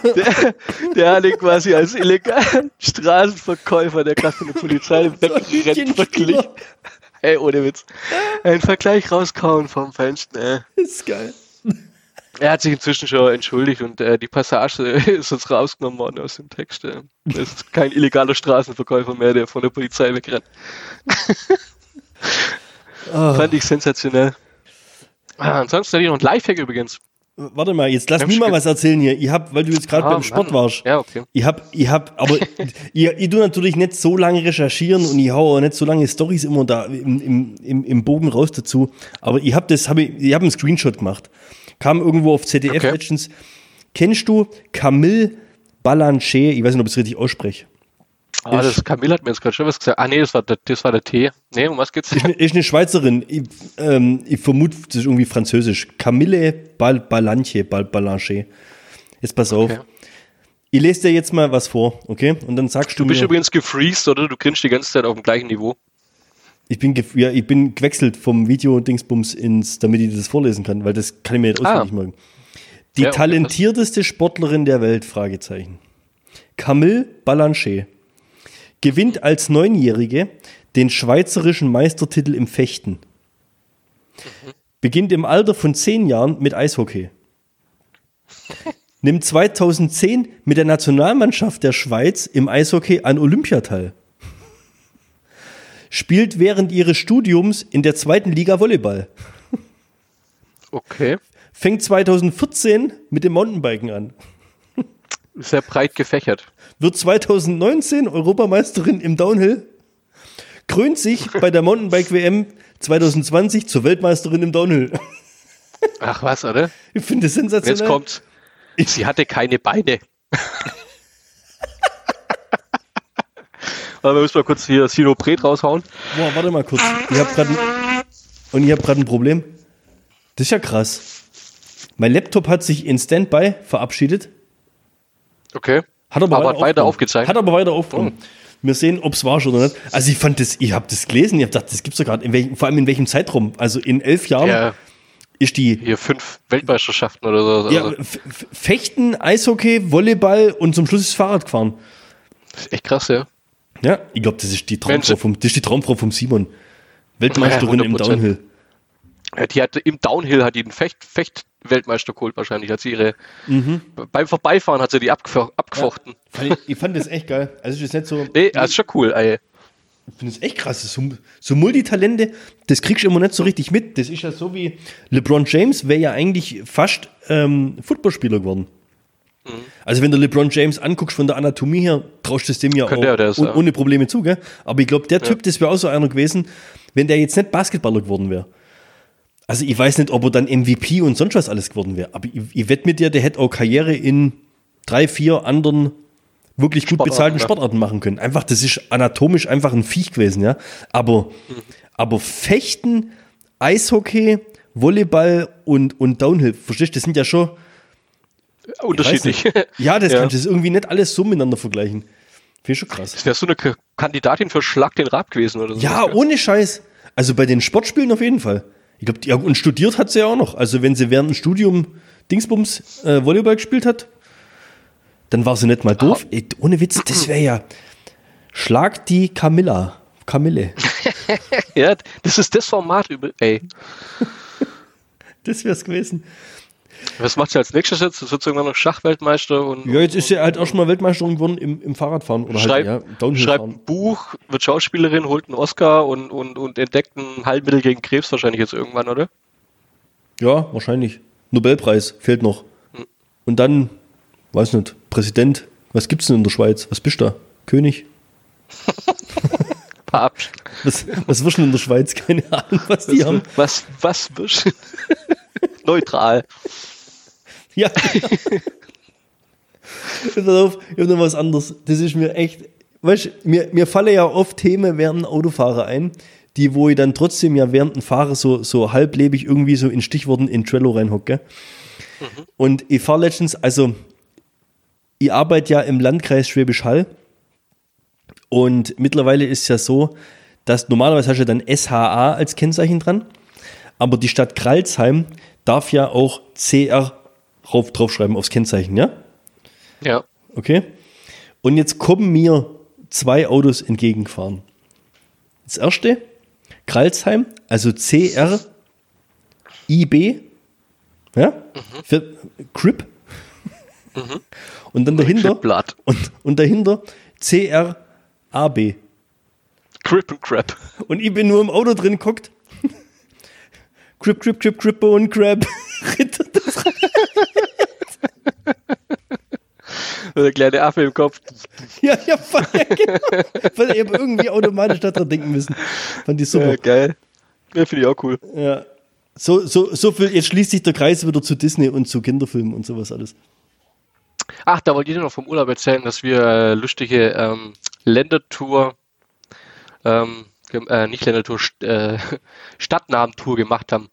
der, der hat ihn quasi als illegalen Straßenverkäufer, der der Polizei wegrennt, wirklich. Ey, ohne Witz. Ein Vergleich rauskauen vom Fenster. Ey. ist geil. Er hat sich inzwischen schon entschuldigt und äh, die Passage ist jetzt rausgenommen worden aus dem Text. Äh. Das ist kein illegaler Straßenverkäufer mehr, der von der Polizei wegrennt. Fand ich sensationell. Ah, ansonsten hatte ich noch ein Lifehack übrigens. Warte mal, jetzt lass mich mal was erzählen hier. Ich hab, weil du jetzt gerade Ah, beim Sport Mann. warst. Ja, okay. Ich hab, ich hab, aber ich, ich tu natürlich nicht so lange recherchieren und ich hau auch nicht so lange Stories immer da im, im, im, im Bogen raus dazu. Aber ich hab das, hab ich, ich hab einen Screenshot gemacht. Kam irgendwo auf ZDF Okay. letztens. Kennst du Camille Balanché? Ich weiß nicht, ob ich es richtig ausspreche. Ah, das Camille hat mir jetzt gerade schon was gesagt. Ah, nee, das war der, das war der Tee. Nee, um was geht's? Ist eine, ist eine Schweizerin. Ich, ähm, ich vermute, das ist irgendwie französisch. Camille Bal Balanche, Bal Balanche. Jetzt pass auf. Okay. Ich lese dir jetzt mal was vor, okay? Und dann sagst du, Du bist mir, übrigens gefreezed, oder? Du grinst die ganze Zeit auf dem gleichen Niveau. Ich bin, ja, ich bin gewechselt vom Video-Dingsbums ins, damit ich das vorlesen kann, weil das kann ich mir nicht Ah. auswendig merken. Die Ja, okay, talentierteste Sportlerin der Welt, Fragezeichen. Camille Balanche gewinnt als Neunjährige den schweizerischen Meistertitel im Fechten. Beginnt im Alter von zehn Jahren mit Eishockey. Nimmt 2010 mit der Nationalmannschaft der Schweiz im Eishockey an Olympia teil. Spielt während ihres Studiums in der zweiten Liga Volleyball. Okay. Fängt 2014 mit dem Mountainbiken an. Sehr breit gefächert. Wird 2019 Europameisterin im Downhill. Krönt sich bei der Mountainbike-WM 2020 zur Weltmeisterin im Downhill. Ach was, oder? Ich finde Und sensationell. jetzt kommt, sie hatte keine Beine. Aber wir müssen mal kurz hier Sinopret raushauen. Boah, warte mal kurz. Ich hab grad ein, und ich habe gerade ein Problem. Das ist ja krass. Mein Laptop hat sich in Standby verabschiedet. Okay. Hat aber, Aber weiter, weiter aufgezeichnet? Hat aber weiter aufgenommen. Wir sehen, ob es war oder nicht. Also ich fand das, ich habe das gelesen, ich habe gedacht, das gibt's doch gerade, vor allem in welchem Zeitraum. Also in elf Jahren Ja, ist die hier fünf Weltmeisterschaften oder so. ja, Also, F- Fechten, Eishockey, Volleyball und zum Schluss ist Fahrrad gefahren. das ist echt krass, ja. Ja, ich glaube, das ist die Traumfrau vom, das ist die Traumfrau vom Simon. Weltmeisterin Ja, im 100%. Downhill. Ja, Die hatte im Downhill hat die den Fecht, Fecht-Weltmeister geholt wahrscheinlich. Hat sie ihre, Mhm. beim Vorbeifahren hat sie die abgef abgefochten. Fand ich, ich fand das echt geil. Also ist jetzt nicht so. Nee, das ist schon cool, ey. Ich finde das echt krass. So, so Multitalente, das kriegst du immer nicht so richtig mit. Das ist ja so wie LeBron James wäre ja eigentlich fast ähm, Footballspieler geworden. Mhm. Also wenn du LeBron James anguckst von der Anatomie her, traust du es dem ja Könnte auch das, un- ja. ohne Probleme zu, gell? Aber ich glaube, der Typ, das wäre auch so einer gewesen, wenn der jetzt nicht Basketballer geworden wäre. Also ich weiß nicht, ob er dann MVP und sonst was alles geworden wäre. Aber ich, ich wette mit dir, der hätte auch Karriere in drei, vier anderen wirklich gut Sportarten, bezahlten ja. Sportarten machen können. Einfach, das ist anatomisch einfach ein Viech gewesen, ja. Aber, Mhm. aber Fechten, Eishockey, Volleyball und, und Downhill, verstehst du, das sind ja schon Unterschiedlich. Ja, das Ja. kannst du das irgendwie nicht alles so miteinander vergleichen. Finde ich schon krass. Das wäre so eine K Kandidatin für Schlag den Rab gewesen oder so. Ja, ohne Scheiß. Also bei den Sportspielen auf jeden Fall. Ich glaube, ja, und studiert hat sie ja auch noch. Also wenn sie während dem Studium Dingsbums äh, Volleyball gespielt hat, dann war sie nicht mal doof. Ey, ohne Witz, das wäre ja Schlag die Camilla. Camille. ja, das ist das Format. Ey, Das wäre es gewesen. Was macht sie als nächstes jetzt? Das wird irgendwann noch Schachweltmeister und Ja, jetzt ist sie halt auch schon mal Weltmeisterin geworden im, im Fahrradfahren oder schreibt, halt, ja, schreibt ein Buch, wird Schauspielerin, holt einen Oscar und, und, und entdeckt ein Heilmittel gegen Krebs wahrscheinlich jetzt irgendwann, oder? Ja, wahrscheinlich. Nobelpreis fehlt noch. Und dann, weiß nicht, Präsident. Was gibt's denn in der Schweiz? Was bist du da? König? Ab Was, was wirst du in der Schweiz? Keine Ahnung, was die haben. was, was wirst du? Neutral. Ja. Pass auf, ich habe noch was anderes. Das ist mir echt, weißt du, mir, mir fallen ja oft Themen während Autofahrer ein, die, wo ich dann trotzdem ja während dem Fahren so, so halblebig irgendwie so in Stichworten in Trello reinhocke. Und ich fahre letztens, also ich arbeite ja im Landkreis Schwäbisch Hall und mittlerweile ist es ja so, dass normalerweise hast du dann SHA als Kennzeichen dran, aber die Stadt Kralsheim darf ja auch CR drauf, draufschreiben aufs Kennzeichen, ja? Ja. Okay. Und jetzt kommen mir zwei Autos entgegengefahren. Das erste, Kralsheim, also CR IB, ja, für Crip. Und dann dahinter, und, und dahinter CR AB. Crip and Crap. Und ich bin nur im Auto drin guckt. Crip, Crip, Crip, Crippo und Crab. Ritter des Der kleine Affe im Kopf. Ja, ja, voll, ja genau. Ich habe irgendwie automatisch daran denken müssen. Fand ich super. Ja, geil. Ja, finde ich auch cool. Ja. So, so, so viel, jetzt schließt sich der Kreis wieder zu Disney und zu Kinderfilmen und sowas alles. Ach, da wollte ich dir noch vom Urlaub erzählen, dass wir äh, lustige ähm, Ländertour, ähm, äh, nicht Ländertour, St äh, Stadtnamentour gemacht haben.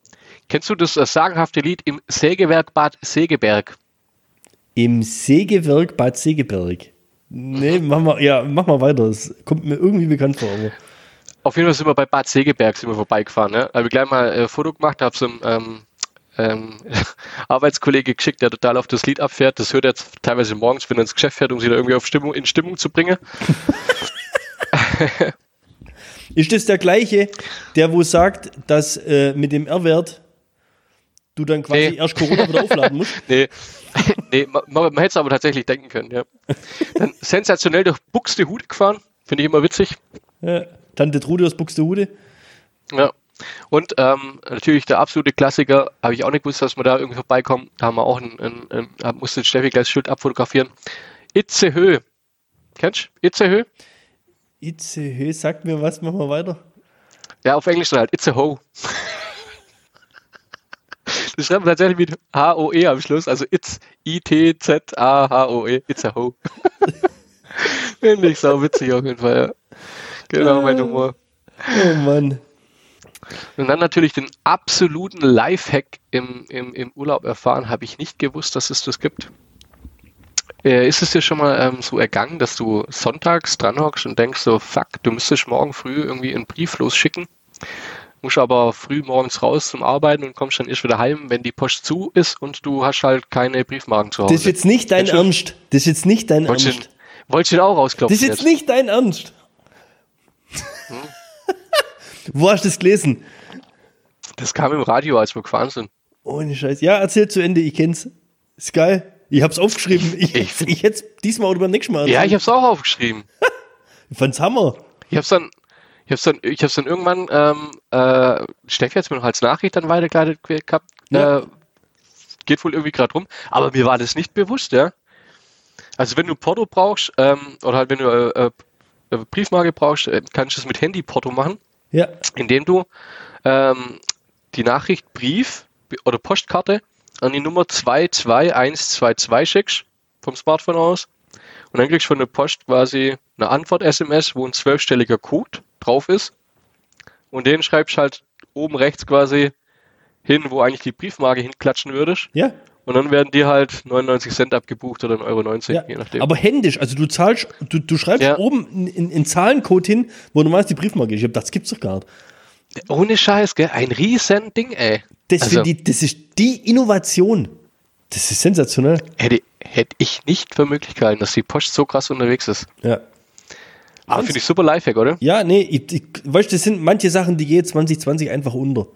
Kennst du das äh, sagenhafte Lied im Sägewerk Bad Segeberg? Im Sägewerk Bad Segeberg. Nee, mach mal, ja, mach mal weiter. Das kommt mir irgendwie bekannt vor. Aber. Auf jeden Fall sind wir bei Bad Segeberg sind wir vorbeigefahren. Ne? Habe ich gleich mal äh, Foto gemacht, habe so einem ähm, ähm, Arbeitskollege geschickt, der total auf das Lied abfährt. Das hört er jetzt teilweise morgens, wenn er ins Geschäft fährt, um sich da irgendwie auf Stimmung, in Stimmung zu bringen. Ist das der gleiche, der wo sagt, dass äh, mit dem R-Wert du dann quasi Nee. erst Corona wieder aufladen musst? Nee, nee man, man, hätte es aber tatsächlich denken können, ja. Dann sensationell durch Buxtehude gefahren, finde ich immer witzig. Ja. Tante Trude aus Buxtehude. Ja. Und ähm, natürlich der absolute Klassiker, habe ich auch nicht gewusst, dass wir da irgendwie vorbeikommen. Da haben wir auch ein, ein, ein hab- musste den Steffi gleich das Schild abfotografieren. Itzehö. Kennst du Itzehö? Itzehö, sagt mir was, mach mal weiter. Ja, auf Englisch dann halt It's schreibt man tatsächlich mit H-O-E am Schluss, also It's I-T-Z-A-H-O-E, It's a Ho. Finde ich sau witzig auf jeden Fall, ja. Genau, mein Humor. Oh Mann. Und dann natürlich den absoluten Lifehack im, im, im Urlaub erfahren, habe ich nicht gewusst, dass es das gibt. Äh, ist es dir schon mal ähm, so ergangen, dass du sonntags dran hockst und denkst so, fuck, du müsstest morgen früh irgendwie einen Brief losschicken, musst aber früh morgens raus zum Arbeiten und kommst dann erst wieder heim, wenn die Post zu ist und du hast halt keine Briefmarken zu Hause. Das ist jetzt nicht dein Ernst. Das ist jetzt nicht dein Ernst. du den auch rausklopfen? Das ist jetzt nicht dein Ernst. Wo hast du das gelesen? Das kam im Radio, als wir gefahren sind. Ohne Scheiß. Ja, erzähl zu Ende, ich kenn's. Ist geil. Ich hab's aufgeschrieben. Ich, Ich ich, hätte es diesmal oder beim nächsten Mal Ja, ich es auch aufgeschrieben. ich fand's Hammer. Ich hab's dann, ich hab's dann, ich hab's dann irgendwann, ähm, äh, Steffi hat's mir noch als Nachricht dann weitergeleitet ge- gehabt. Ja. Äh, geht wohl irgendwie gerade rum. Aber mir war das nicht bewusst, ja. Also wenn du Porto brauchst, ähm, oder halt wenn du äh, äh, Briefmarke brauchst, äh, kannst du es mit Handy-Porto machen, Ja. indem du ähm, die Nachricht Brief oder Postkarte an die Nummer 22122 schickst vom Smartphone aus. Und dann kriegst du von der Post quasi eine Antwort-SMS, wo ein zwölfstelliger Code drauf ist. Und den schreibst halt oben rechts quasi hin, wo eigentlich die Briefmarke hinklatschen würdest. Ja. Und dann werden dir halt 99 Cent abgebucht oder 1,90 Euro, ja. je nachdem. Aber händisch. Also du zahlst, du, du schreibst Ja. oben einen Zahlencode hin, wo normal die Briefmarke ist. Ich hab das gibt's doch gar nicht. Ohne Scheiß, gell? Ein riesen Ding, ey. Das, Also- ich, das ist die Innovation. Das ist sensationell. Hätte, hätte ich nicht für möglich gehalten, dass die Post so krass unterwegs ist. Ja. Aber finde ich super Lifehack, oder? Ja, nee, ich, ich, weißt das sind manche Sachen, die gehen 2020 einfach unter.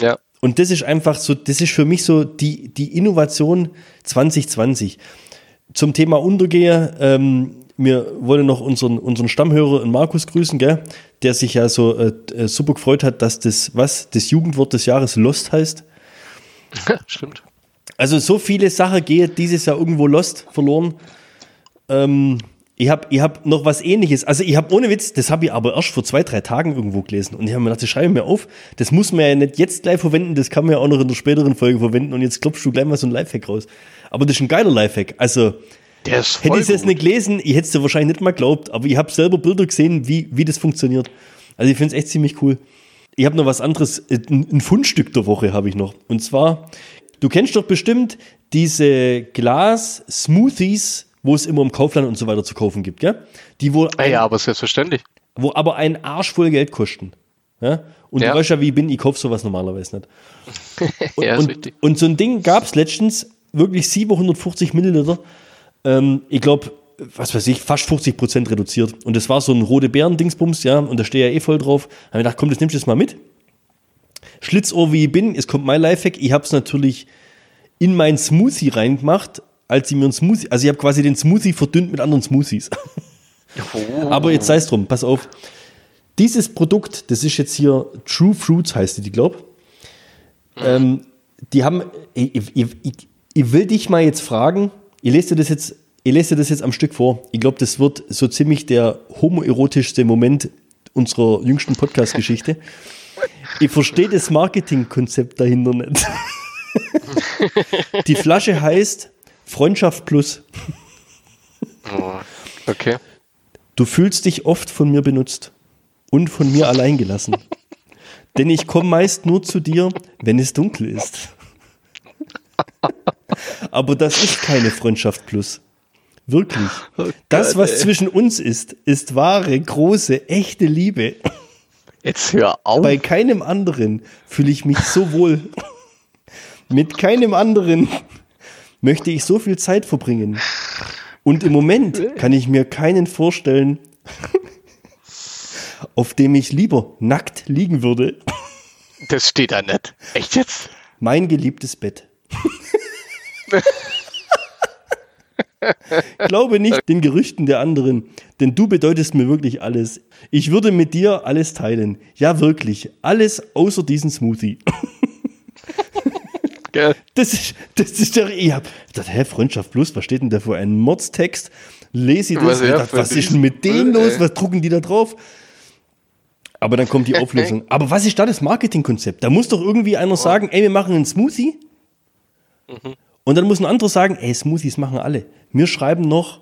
Ja. Und das ist einfach so, das ist für mich so die, die Innovation 2020. Zum Thema Untergehe, ähm, wir wollen noch unseren, unseren Stammhörer Markus grüßen, gell? der sich ja so äh, äh, super gefreut hat, dass das, was, das Jugendwort des Jahres Lost heißt. Stimmt. Also so viele Sachen gehen dieses Jahr irgendwo Lost verloren. Ähm, Ich habe ich hab noch was ähnliches. Also ich habe ohne Witz, das habe ich aber erst vor zwei, drei Tagen irgendwo gelesen. Und ich habe mir gedacht, das schreibe ich mir auf. Das muss man ja nicht jetzt gleich verwenden, das kann man ja auch noch in der späteren Folge verwenden. Und jetzt klopfst du gleich mal so ein Lifehack raus. Aber das ist ein geiler Lifehack. Also hätte ich es jetzt nicht gelesen, ich hätte es dir wahrscheinlich nicht mal geglaubt. Aber ich habe selber Bilder gesehen, wie, wie das funktioniert. Also ich finde es echt ziemlich cool. Ich habe noch was anderes, äh, ein, ein Fundstück der Woche habe ich noch. Und zwar, du kennst doch bestimmt diese Glas-Smoothies, wo es immer im Kaufland und so weiter zu kaufen gibt, gell? Die wohl Ah ja, aber selbstverständlich. wo aber ein Arsch voll Geld kosten. Ja? Und Ja. du weißt ja, wie ich bin, ich kaufe sowas normalerweise nicht. Und, Ja, und, und so ein Ding gab es letztens wirklich 750 Milliliter. Ähm, ich glaube, was weiß ich, fast 50 Prozent reduziert. Und das war so ein rote Beeren-Dingsbums, ja, und da steht ja eh voll drauf. Da habe ich gedacht, komm, das nimmst du jetzt mal mit. Schlitzohr wie ich bin, es kommt mein Lifehack. Ich habe es natürlich in meinen Smoothie reingemacht, als ich mir einen Smoothie, also ich habe quasi den Smoothie verdünnt mit anderen Smoothies. Oh. Aber jetzt sei es drum, pass auf. Dieses Produkt, das ist jetzt hier True Fruits, heißt die, die glaub. Ähm, die haben, ich, ich, ich, ich will dich mal jetzt fragen, ich lese dir das jetzt, ich lese dir das jetzt am Stück vor. Ich glaube, das wird so ziemlich der homoerotischste Moment unserer jüngsten Podcast-Geschichte. Ich verstehe das Marketingkonzept dahinter nicht. Die Flasche heißt Freundschaft Plus. Oh, Okay. Du fühlst dich oft von mir benutzt und von mir allein gelassen. Denn ich komme meist nur zu dir, wenn es dunkel ist. Aber das ist keine Freundschaft plus. Wirklich. Das, was zwischen uns ist, ist wahre, große, echte Liebe. Jetzt hör auf. Bei keinem anderen fühle ich mich so wohl. Mit keinem anderen möchte ich so viel Zeit verbringen. Und im Moment kann ich mir keinen vorstellen, auf dem ich lieber nackt liegen würde. Das steht da nicht. Echt jetzt? Mein geliebtes Bett. Glaube nicht den Gerüchten der anderen, denn du bedeutest mir wirklich alles. Ich würde mit dir alles teilen. Ja, wirklich. Alles außer diesen Smoothie. Gell? Das ist, das ist der, ich hab gedacht, hä, Freundschaft plus, was steht denn da für ein Mordstext? Lese ich das, Was, ich ja, dachte, was ist denn mit denen Äh, los? Was drucken die da drauf? Aber dann kommt die Auflösung. Aber was ist da das Marketingkonzept? Da muss doch irgendwie einer sagen, ey, wir machen einen Smoothie. Mhm. Und dann muss ein anderer sagen, ey, Smoothies machen alle. Wir schreiben noch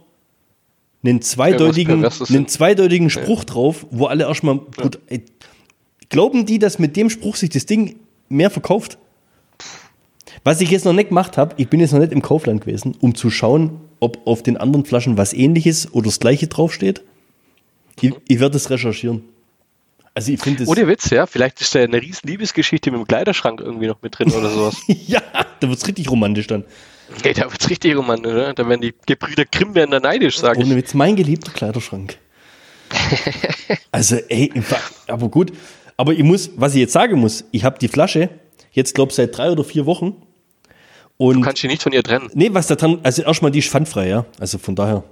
einen zweideutigen, Perverses einen zweideutigen Spruch drauf, wo alle erstmal, gut, ey, glauben die, dass mit dem Spruch sich das Ding mehr verkauft? Was ich jetzt noch nicht gemacht habe, ich bin jetzt noch nicht im Kaufland gewesen, um zu schauen, ob auf den anderen Flaschen was ähnliches oder das gleiche draufsteht. Ich, ich werde das recherchieren. Also ich finde. Ohne Witz, ja. Vielleicht ist da eine riesen Liebesgeschichte mit dem Kleiderschrank irgendwie noch mit drin oder sowas. ja, da wird es richtig romantisch dann. Ey, da wird's richtig romantisch, ne? Da werden die Gebrüder Grimm werden da neidisch, sag ich. Ohne Witz, mein geliebter Kleiderschrank. also, ey, aber gut. Aber ich muss, was ich jetzt sagen muss, ich habe die Flasche jetzt, glaube ich, seit drei oder vier Wochen. Und Du kannst dich nicht von ihr trennen. nee, was da dran, also erstmal, die ist pfandfrei, ja. Also von daher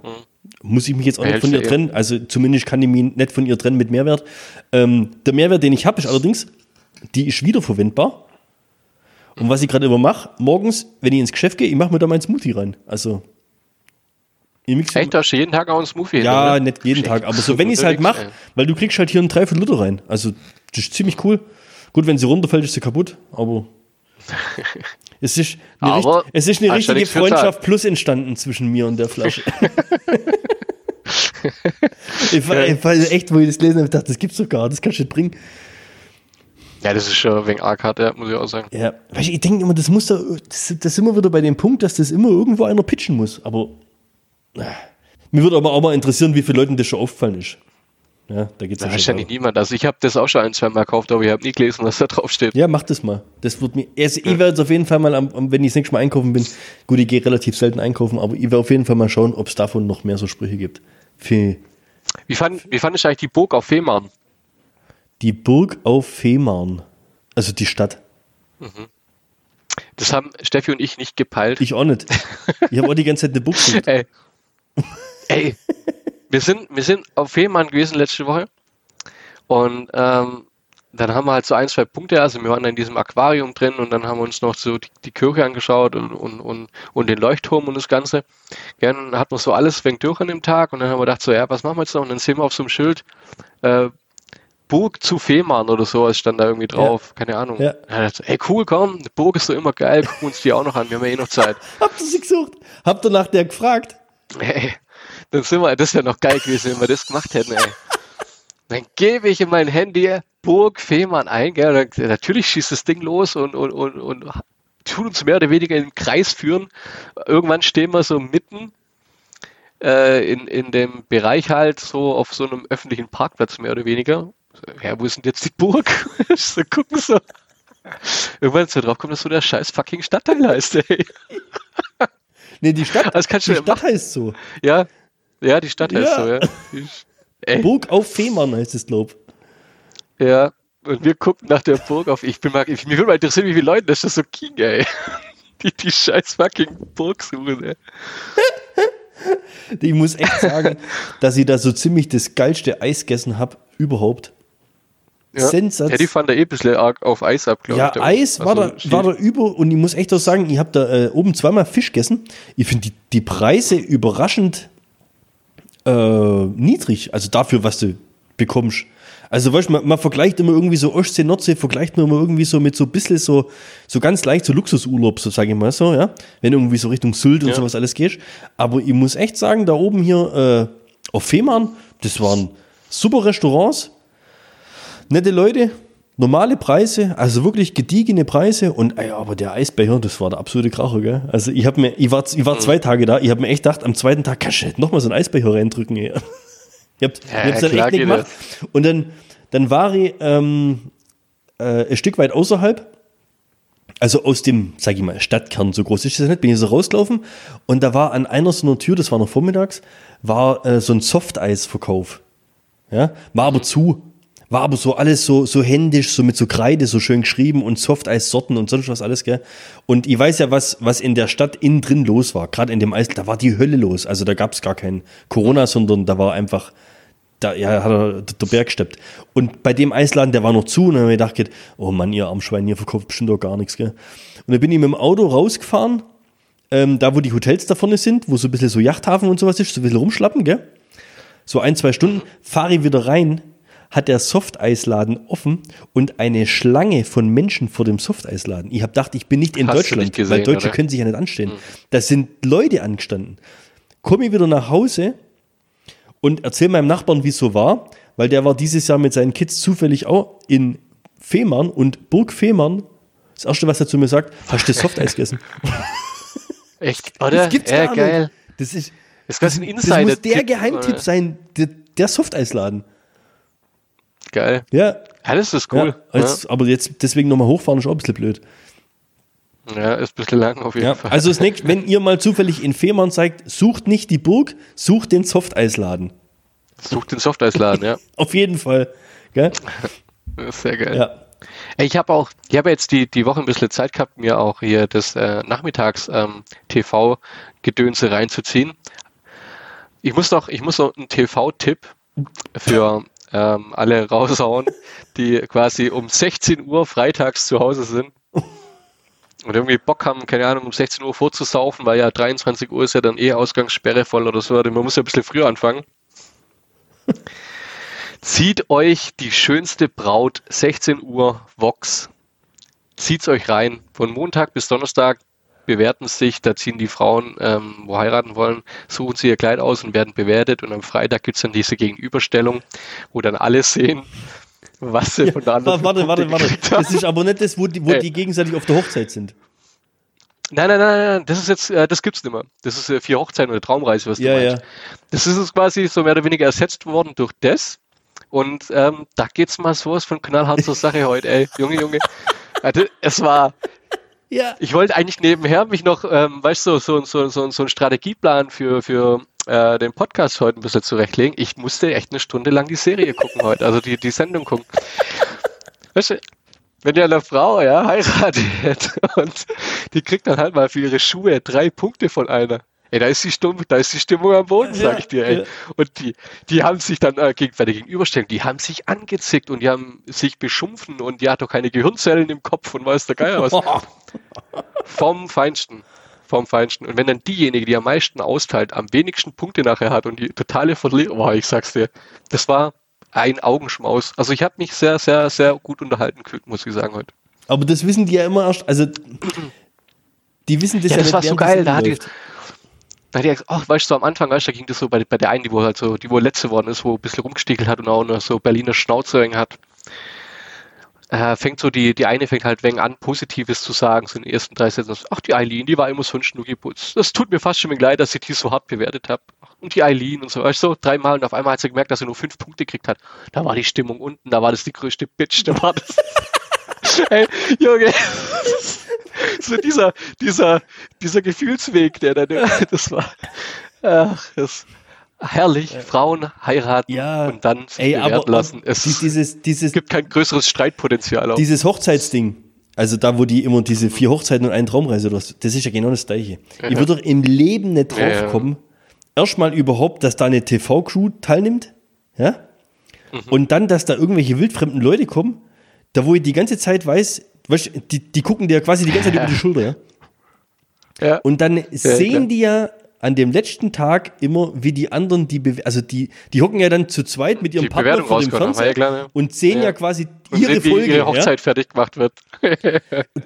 muss ich mich jetzt auch nicht von ihr eh. trennen. Also zumindest kann ich mich nicht von ihr trennen mit Mehrwert. Ähm, der Mehrwert, den ich habe, ist allerdings, die ist wiederverwendbar. Und was ich gerade immer mache, morgens, wenn ich ins Geschäft gehe, ich mache mir da meinen Smoothie rein. Also, ich Echt, da hast du jeden Tag auch einen Smoothie ja, hinter, ne? nicht jeden Tag, aber so, wenn ich es halt mache, weil du kriegst halt hier einen Dreiviertel Liter rein. Also, das ist ziemlich cool. Gut, wenn sie runterfällt, ist sie kaputt, aber es ist eine, Aber richt- es ist eine richtige Freundschaft plus entstanden zwischen mir und der Flasche. ich, war, ich war echt, wo ich das gelesen habe, ich dachte, das gibt's doch gar, das kannst du nicht bringen. Ja, das ist schon wegen arg ja, muss ich auch sagen. Ja, weißt du, ich denke immer, das muss da, das, das sind wir wieder bei dem Punkt, dass das immer irgendwo einer pitchen muss. Aber äh, mir würde aber auch mal interessieren, wie vielen Leuten das schon aufgefallen ist. Ja, da geht's Da ja nicht weiter. niemand. Also ich habe das auch schon ein, zwei Mal gekauft, aber ich habe nie gelesen, was da drauf steht. Ja, mach das mal. Das wird mir. Also ich werde jetzt auf jeden Fall mal, am, wenn ich das nächste Mal einkaufen bin, gut, ich gehe relativ selten einkaufen, aber ich werde auf jeden Fall mal schauen, ob es davon noch mehr so Sprüche gibt. Für Wie fand, wie fand ich eigentlich die Burg auf Fehmarn? die Burg auf Fehmarn. Also die Stadt. Das haben Steffi und ich nicht gepeilt. Ich auch nicht. Ich habe auch die ganze Zeit eine Burg. Ey. Ey. Wir sind, wir sind auf Fehmarn gewesen letzte Woche. Und ähm, dann haben wir halt so ein, zwei Punkte, also wir waren in diesem Aquarium drin und dann haben wir uns noch so die, die Kirche angeschaut und, und, und, und den Leuchtturm und das Ganze. Ja, dann hat man so alles fängt durch an dem Tag und dann haben wir gedacht so, ja, was machen wir jetzt noch? Und dann sehen wir auf so einem Schild, äh, Burg zu Fehmarn oder sowas stand da irgendwie drauf, ja. keine Ahnung. Ja. Ja, dachte, ey cool, komm, die Burg ist doch immer geil, gucken uns die auch noch an, wir haben ja eh noch Zeit. Habt ihr sie gesucht? Habt ihr nach der gefragt? Hey, dann sind wir, das wäre noch geil gewesen, wenn wir das gemacht hätten, ey. Dann gebe ich in mein Handy Burg Fehmarn ein, gell, dann, natürlich schießt das Ding los und, und, und, und tut uns mehr oder weniger in den Kreis führen. Irgendwann stehen wir so mitten äh, in, in dem Bereich halt so auf so einem öffentlichen Parkplatz mehr oder weniger ja, wo ist denn jetzt die Burg? so gucken so. Irgendwann ist er drauf kommt, dass so der scheiß fucking Stadtteil heißt, ey. Nee, die Stadt, das kannst die Stadt heißt so. Ja, ja, die Stadt heißt so, ja. Ey. Burg auf Fehmarn heißt es, glaub. Ja, und wir gucken nach der Burg auf. Ich bin mal, ich, mich würde mal interessieren, wie viele Leute das ist so King, ey. Die, die scheiß fucking Burg suchen, ey. Ich muss echt sagen, dass ich da so ziemlich das geilste Eis gegessen habe überhaupt. Ja. Sensation. Ja, die fand da eh ein bisschen arg auf Eis ab, glaube ja, ich. Ja, Eis war, da, war da über und ich muss echt auch sagen, ich habe da äh, oben zweimal Fisch gegessen. Ich finde die, die Preise überraschend äh, niedrig, also dafür, was du bekommst. Also weißt, man, man vergleicht immer irgendwie so Ostsee, Nordsee, vergleicht man immer irgendwie so mit so ein bisschen so, so ganz leicht so Luxusurlaub, so sage ich mal so, ja. Wenn du irgendwie so Richtung Sylt und ja. sowas alles gehst. Aber ich muss echt sagen, da oben hier äh, auf Fehmarn, das waren super Restaurants, nette Leute, normale Preise, also wirklich gediegene Preise und ey, aber der Eisbecher, das war der absolute Kracher, gell? Also ich habe mir, ich war, ich war zwei Tage da, ich habe mir echt gedacht, am zweiten Tag kannst du nochmal so einen Eisbecher reindrücken, ey. Ich hab's, ja, ich hab's dann echt nicht gemacht. Und dann, dann war ich ähm, äh, ein Stück weit außerhalb, also aus dem, sag ich mal, Stadtkern, so groß ist das nicht, bin ich so rausgelaufen und da war an einer so einer Tür, das war noch vormittags, war äh, so ein Softeisverkauf. Ja, war aber zu. War aber so alles so, so händisch, so mit so Kreide, so schön geschrieben und Softeissorten und sonst was alles, gell? Und ich weiß ja, was, was in der Stadt innen drin los war. Gerade in dem Eis, da war die Hölle los. Also da gab es gar kein Corona, sondern da war einfach, da ja, hat er der Berg gesteppt. Und bei dem Eisladen, der war noch zu und dann habe ich gedacht, oh Mann, ihr Armschwein, ihr verkauft bestimmt doch gar nichts, gell? Und dann bin ich mit dem Auto rausgefahren, ähm, da wo die Hotels da vorne sind, wo so ein bisschen so Yachthafen und sowas ist, so ein bisschen rumschlappen, gell? So ein, zwei Stunden, fahre ich wieder rein hat der Softeisladen offen und eine Schlange von Menschen vor dem Softeisladen. Ich habe gedacht, ich bin nicht in Hast Deutschland, nicht gesehen, weil Deutsche oder? können sich ja nicht anstehen. Mhm. Da sind Leute angestanden. Komme ich wieder nach Hause und erzähle meinem Nachbarn, wie es so war, weil der war dieses Jahr mit seinen Kids zufällig auch in Fehmarn und Burg Fehmarn. Das erste, was er zu mir sagt, hast du Softeis gegessen? Echt, oder? Das gibt's ja, gar geil. Nicht. Das ist, das, das, das muss der Geheimtipp sein, der, der Softeisladen. Geil. Ja. Ja, das ist cool. Ja, als, ja. Aber jetzt deswegen nochmal hochfahren ist auch ein bisschen blöd. Ja, ist ein bisschen lang auf jeden ja, Fall. Also nächste, wenn ihr mal zufällig in Fehmarn seid, sucht nicht die Burg, sucht den Softeisladen. Sucht den Softeisladen, ja. auf jeden Fall. Gell? Sehr geil. Ja. Ich habe auch, ich habe jetzt die, die Woche ein bisschen Zeit gehabt, mir auch hier das äh, Nachmittags ähm, reinzuziehen. Ich muss noch, ich muss noch einen TV-Tipp für ähm, alle raushauen, die quasi um 16 Uhr freitags zu Hause sind und irgendwie Bock haben, keine Ahnung, um 16 Uhr vorzusaufen, weil ja 23 Uhr ist ja dann eh Ausgangssperre voll oder so, man muss ja ein bisschen früher anfangen. Zieht euch die schönste Braut 16 Uhr Vox. Zieht's euch rein. Von Montag bis Donnerstag bewerten sich, da ziehen die Frauen, ähm, wo heiraten wollen, suchen sie ihr Kleid aus und werden bewertet und am Freitag gibt es dann diese Gegenüberstellung, wo dann alle sehen, was sie ja, von der anderen Warte, warte, warte. Das ist aber nicht das, wo die, wo die gegenseitig auf der Hochzeit sind. Nein, nein, nein, nein, das ist jetzt, äh, das gibt's nicht mehr. Das ist äh, vier Hochzeiten oder Traumreise, was du ja, meinst. Ja. Das ist jetzt quasi so mehr oder weniger ersetzt worden durch das. Und ähm, da geht's mal sowas von knallhart zur Sache heute, ey. Junge, Junge. Also, es war, ja. Ich wollte eigentlich nebenher mich noch, ähm, weißt du, so, so, so, so einen Strategieplan für, für äh, den Podcast heute ein bisschen zurechtlegen. Ich musste echt eine Stunde lang die Serie gucken heute, also die, die Sendung gucken. Weißt du, wenn ihr eine Frau ja, heiratet und die kriegt dann halt mal für ihre Schuhe drei Punkte von einer. Ey, da ist die Stimmung, da ist die Stimmung am Boden, sag ich dir, ey. Und die, die haben sich dann äh, gegen, bei der Gegenüberstellung, die haben sich angezickt und die haben sich beschumpfen und die hat doch keine Gehirnzellen im Kopf und weiß der Geier was. Vom Feinsten. Vom Feinsten. Und wenn dann diejenige, die am meisten austeilt, am wenigsten Punkte nachher hat und die totale Verlierer, boah, ich sag's dir, das war ein Augenschmaus. Also ich habe mich sehr, sehr, sehr gut unterhalten gefühlt, muss ich sagen heute. Aber das wissen die ja immer erst, also die wissen das ja, Ja, das nicht, war so geil. das Da hat die, die gesagt, ach, weißt du, so am Anfang, weißt du, da ging das so bei, bei der einen, die wo halt so, die wo letzte worden ist, wo ein bisschen rumgestiegelt hat und auch noch so Berliner Schnauze hat. Äh, fängt so die, die eine fängt halt wegen an, Positives zu sagen, so in den ersten drei Sätzen. Ach, die Eileen, die war immer so ein Schnuckiputz. Das tut mir fast schon leid, dass ich die so hart bewertet habe. Und die Eileen und so, weißt du, dreimal und auf einmal hat sie gemerkt, dass sie nur fünf Punkte gekriegt hat. Da war die Stimmung unten, da war das die größte Bitch, da war das. Ey, Junge. so dieser, dieser, dieser Gefühlsweg, der da, das war, ach, das, herrlich, Frauen heiraten Ja, und dann sich ey, aber lassen. Es die- dieses, dieses, gibt kein größeres Streitpotenzial. Auch. dieses Hochzeitsding, also da, wo die immer diese vier Hochzeiten und eine Traumreise, oder was, das ist ja genau das Gleiche. Ich würde doch im Leben nicht Ja, drauf ja. kommen, erstmal überhaupt, dass da eine TV-Crew teilnimmt, ja, Mhm. und dann, dass da irgendwelche wildfremden Leute kommen, da wo ich die ganze Zeit weiß, weißt, die, die gucken dir quasi die ganze Zeit über die Schulter, ja. ja. Und dann sehen klar. die ja an dem letzten Tag immer, wie die anderen die, Bewe- also die, die hocken ja dann zu zweit mit ihrem Die Partner Bewertung vor dem Fernseher ja klar, ne? und sehen ja, Ja. quasi und ihre sehen, wie Folge. ihre ja? Hochzeit fertig gemacht wird.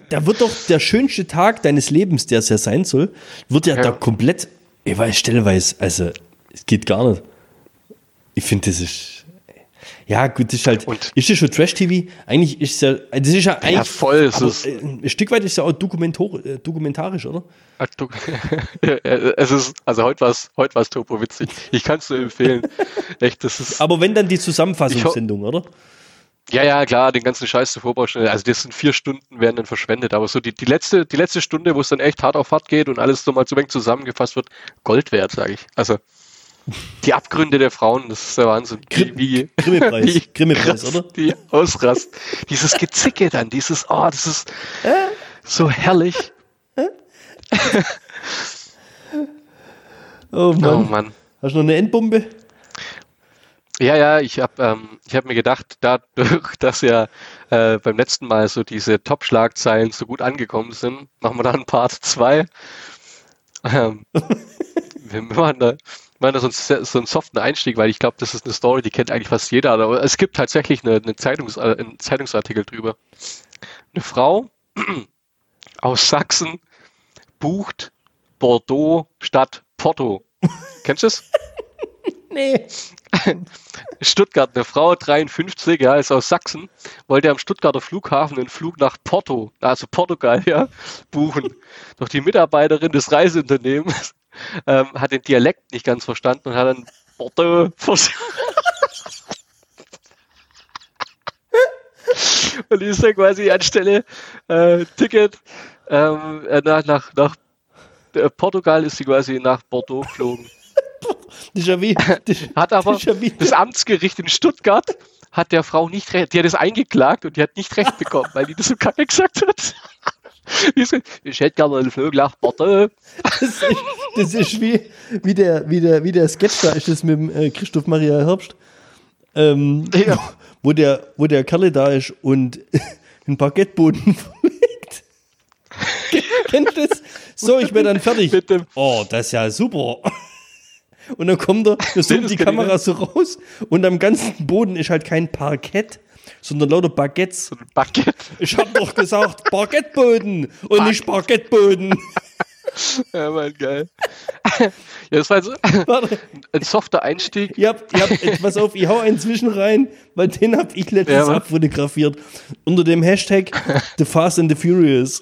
Da wird doch der schönste Tag deines Lebens, der es ja sein soll, wird ja, Ja. da komplett, ich weiß, stellenweise, also, es geht gar nicht. Ich finde, das ist, ja, gut, das ist halt, Und- ist das schon Trash-TV? Eigentlich ist es ja, das ist ja eigentlich, Ja, voll ist es. äh, ein Stück weit ist es ja auch äh, dokumentarisch, oder? Es ist, also heute war es heute war's turbo witzig. Ich kann es nur empfehlen. Echt, das ist. Aber wenn dann die Zusammenfassungssendung, oder? Ja, ja, klar, den ganzen Scheiß zur Vorbaustelle. Also das sind vier Stunden werden dann verschwendet. Aber so die, die letzte, die letzte Stunde, wo es dann echt hart auf hart geht und alles nochmal zu wenig zusammengefasst wird, Gold wert, sage ich. Also die Abgründe der Frauen, das ist der Wahnsinn. Wie, wie, Grimme-Preis, wie Grimme-Preis, krass oder? Die ausrast. Dieses Gezicke dann, dieses, oh, das ist so herrlich. Oh Oh Mann. Mann. Hast du noch eine Endbombe? Ja, ja, ich habe ähm, ich hab mir gedacht, dadurch, dass ja äh, beim letzten Mal so diese Top-Schlagzeilen so gut angekommen sind, machen wir da einen Part 2. Ähm, wir machen da, da so, einen, so einen soften Einstieg, weil ich glaube, das ist eine Story, die kennt eigentlich fast jeder. Aber es gibt tatsächlich eine, eine Zeitungs, äh, einen Zeitungsartikel drüber. Eine Frau aus Sachsen bucht Bordeaux statt Porto. Kennst du es? Nee. Stuttgart, eine Frau, 53, ja, ist aus Sachsen, wollte am Stuttgarter Flughafen einen Flug nach Porto, also Portugal, ja, buchen. Doch die Mitarbeiterin des Reiseunternehmens ähm, hat den Dialekt nicht ganz verstanden und hat dann Porto vers- Und die ist dann quasi anstelle äh, Ticket ähm, äh, nach, nach, nach äh, Portugal ist sie quasi nach Bordeaux geflogen. Hat aber das Amtsgericht in Stuttgart hat der Frau nicht recht, die hat es eingeklagt und die hat nicht recht bekommen, weil die das so kacke gesagt hat. Ich hätte gerne einen nach Bordeaux. Das ist, das ist wie, wie, der, wie, der, wie der Sketch da ist, das mit dem äh, Christoph Maria Herbst. Ähm, Ja. wo, der, wo der Kerle da ist und einen Parkettboden verlegt. Kennst du das? So, ich bin dann fertig. Mit dem- Oh, das ist ja super. Und dann kommt er, da zoomt die Kamera so raus und am ganzen Boden ist halt kein Parkett, sondern lauter Baguettes. So Bucket. Ich hab doch gesagt Parkettboden und nicht Parkettboden. Ja, Mann, geil. Ja, das war jetzt Warte, ein softer Einstieg. ihr habt, ihr habt, jetzt pass auf, ich hau einen zwischen rein, weil den hab ich letztens Ja, abfotografiert. Unter dem Hashtag The Fast and the Furious.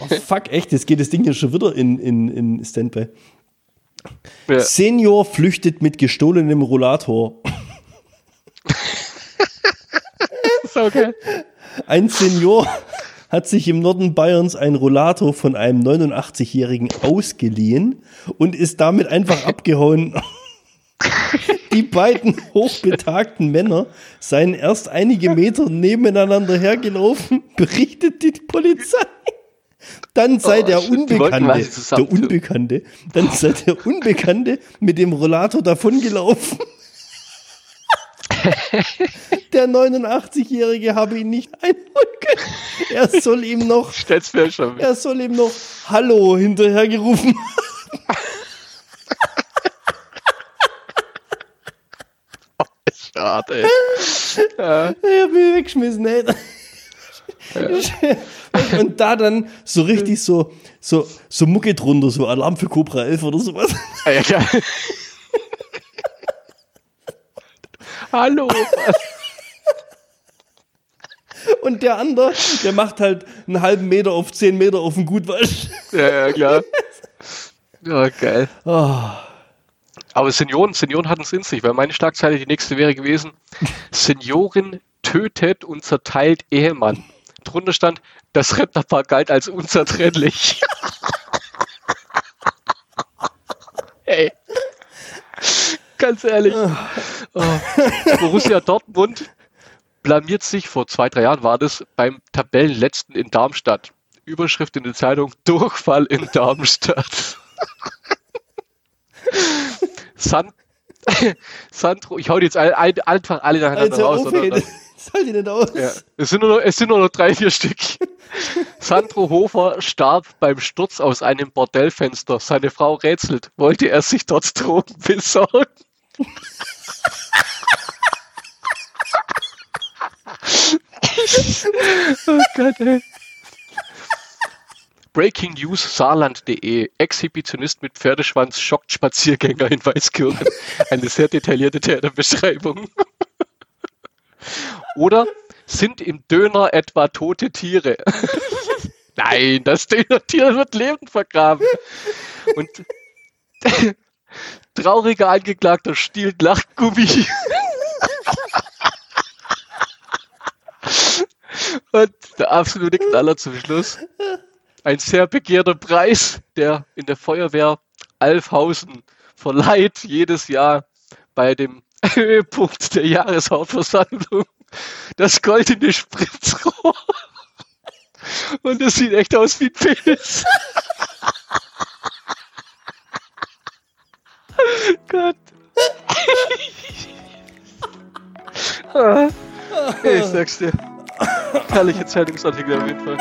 oh, fuck, echt, jetzt geht das Ding hier schon wieder in, in, in Standby. Ja. Senior flüchtet mit gestohlenem Rollator. So geil. Ein Senior hat sich im Norden Bayerns ein Rollator von einem 89-Jährigen ausgeliehen und ist damit einfach abgehauen. Die beiden hochbetagten Männer seien erst einige Meter nebeneinander hergelaufen, berichtet die Polizei. Dann sei Oh, der shit, Unbekannte, der. Unbekannte, dann sei der Unbekannte mit dem Rollator davongelaufen. Der 89-Jährige habe ihn nicht einholen können. Er soll ihm noch, Stell's mir schon. er soll ihm noch Hallo hinterhergerufen. Schade. ja. Ich hab mich weggeschmissen, ey. Und da dann so richtig so, so, so Mucke drunter, so Alarm für Cobra 11 oder sowas. Ah, ja, klar. Hallo. Und der andere, der macht halt einen halben Meter auf 10 Meter auf den Gutwasch. Ja, ja, klar. Ja, geil. Oh, Aber Senioren, Senioren hatten es in sich, weil meine Schlagzeile die nächste wäre gewesen: Seniorin tötet und zerteilt Ehemann. Drunter stand, das Rentnerpaar galt als unzertrennlich. Ey. Ganz ehrlich. Oh. Borussia Dortmund blamiert sich, vor zwei, drei Jahren war das, beim Tabellenletzten in Darmstadt. Überschrift in der Zeitung, Durchfall in Darmstadt. San Sandro, ich hau die jetzt all, einfach alle nacheinander Alter, raus. oder? soll die nicht aus. Ja. Es, sind nur noch, es sind nur noch drei, vier Stück. Sandro Hofer starb beim Sturz aus einem Bordellfenster. Seine Frau rätselt. Wollte er sich dort Drogen besorgen? Oh Gott, ey. Breaking News Saarland.de. Exhibitionist mit Pferdeschwanz schockt Spaziergänger in Weißkirchen. Eine sehr detaillierte Täterbeschreibung. Oder sind im Döner etwa tote Tiere? Nein, das Dönertier wird lebend vergraben. Und trauriger Angeklagter stiehlt Lachgummi. Und der absolute Knaller zum Schluss. Ein sehr begehrter Preis, der in der Feuerwehr Alfhausen verleiht jedes Jahr bei dem Höhepunkt der Jahreshauptversammlung das goldene Spritzrohr. Und das sieht echt aus wie ein Penis. Gott. Ich sag's dir. Herrliche Zeitungsartikel auf jeden Fall.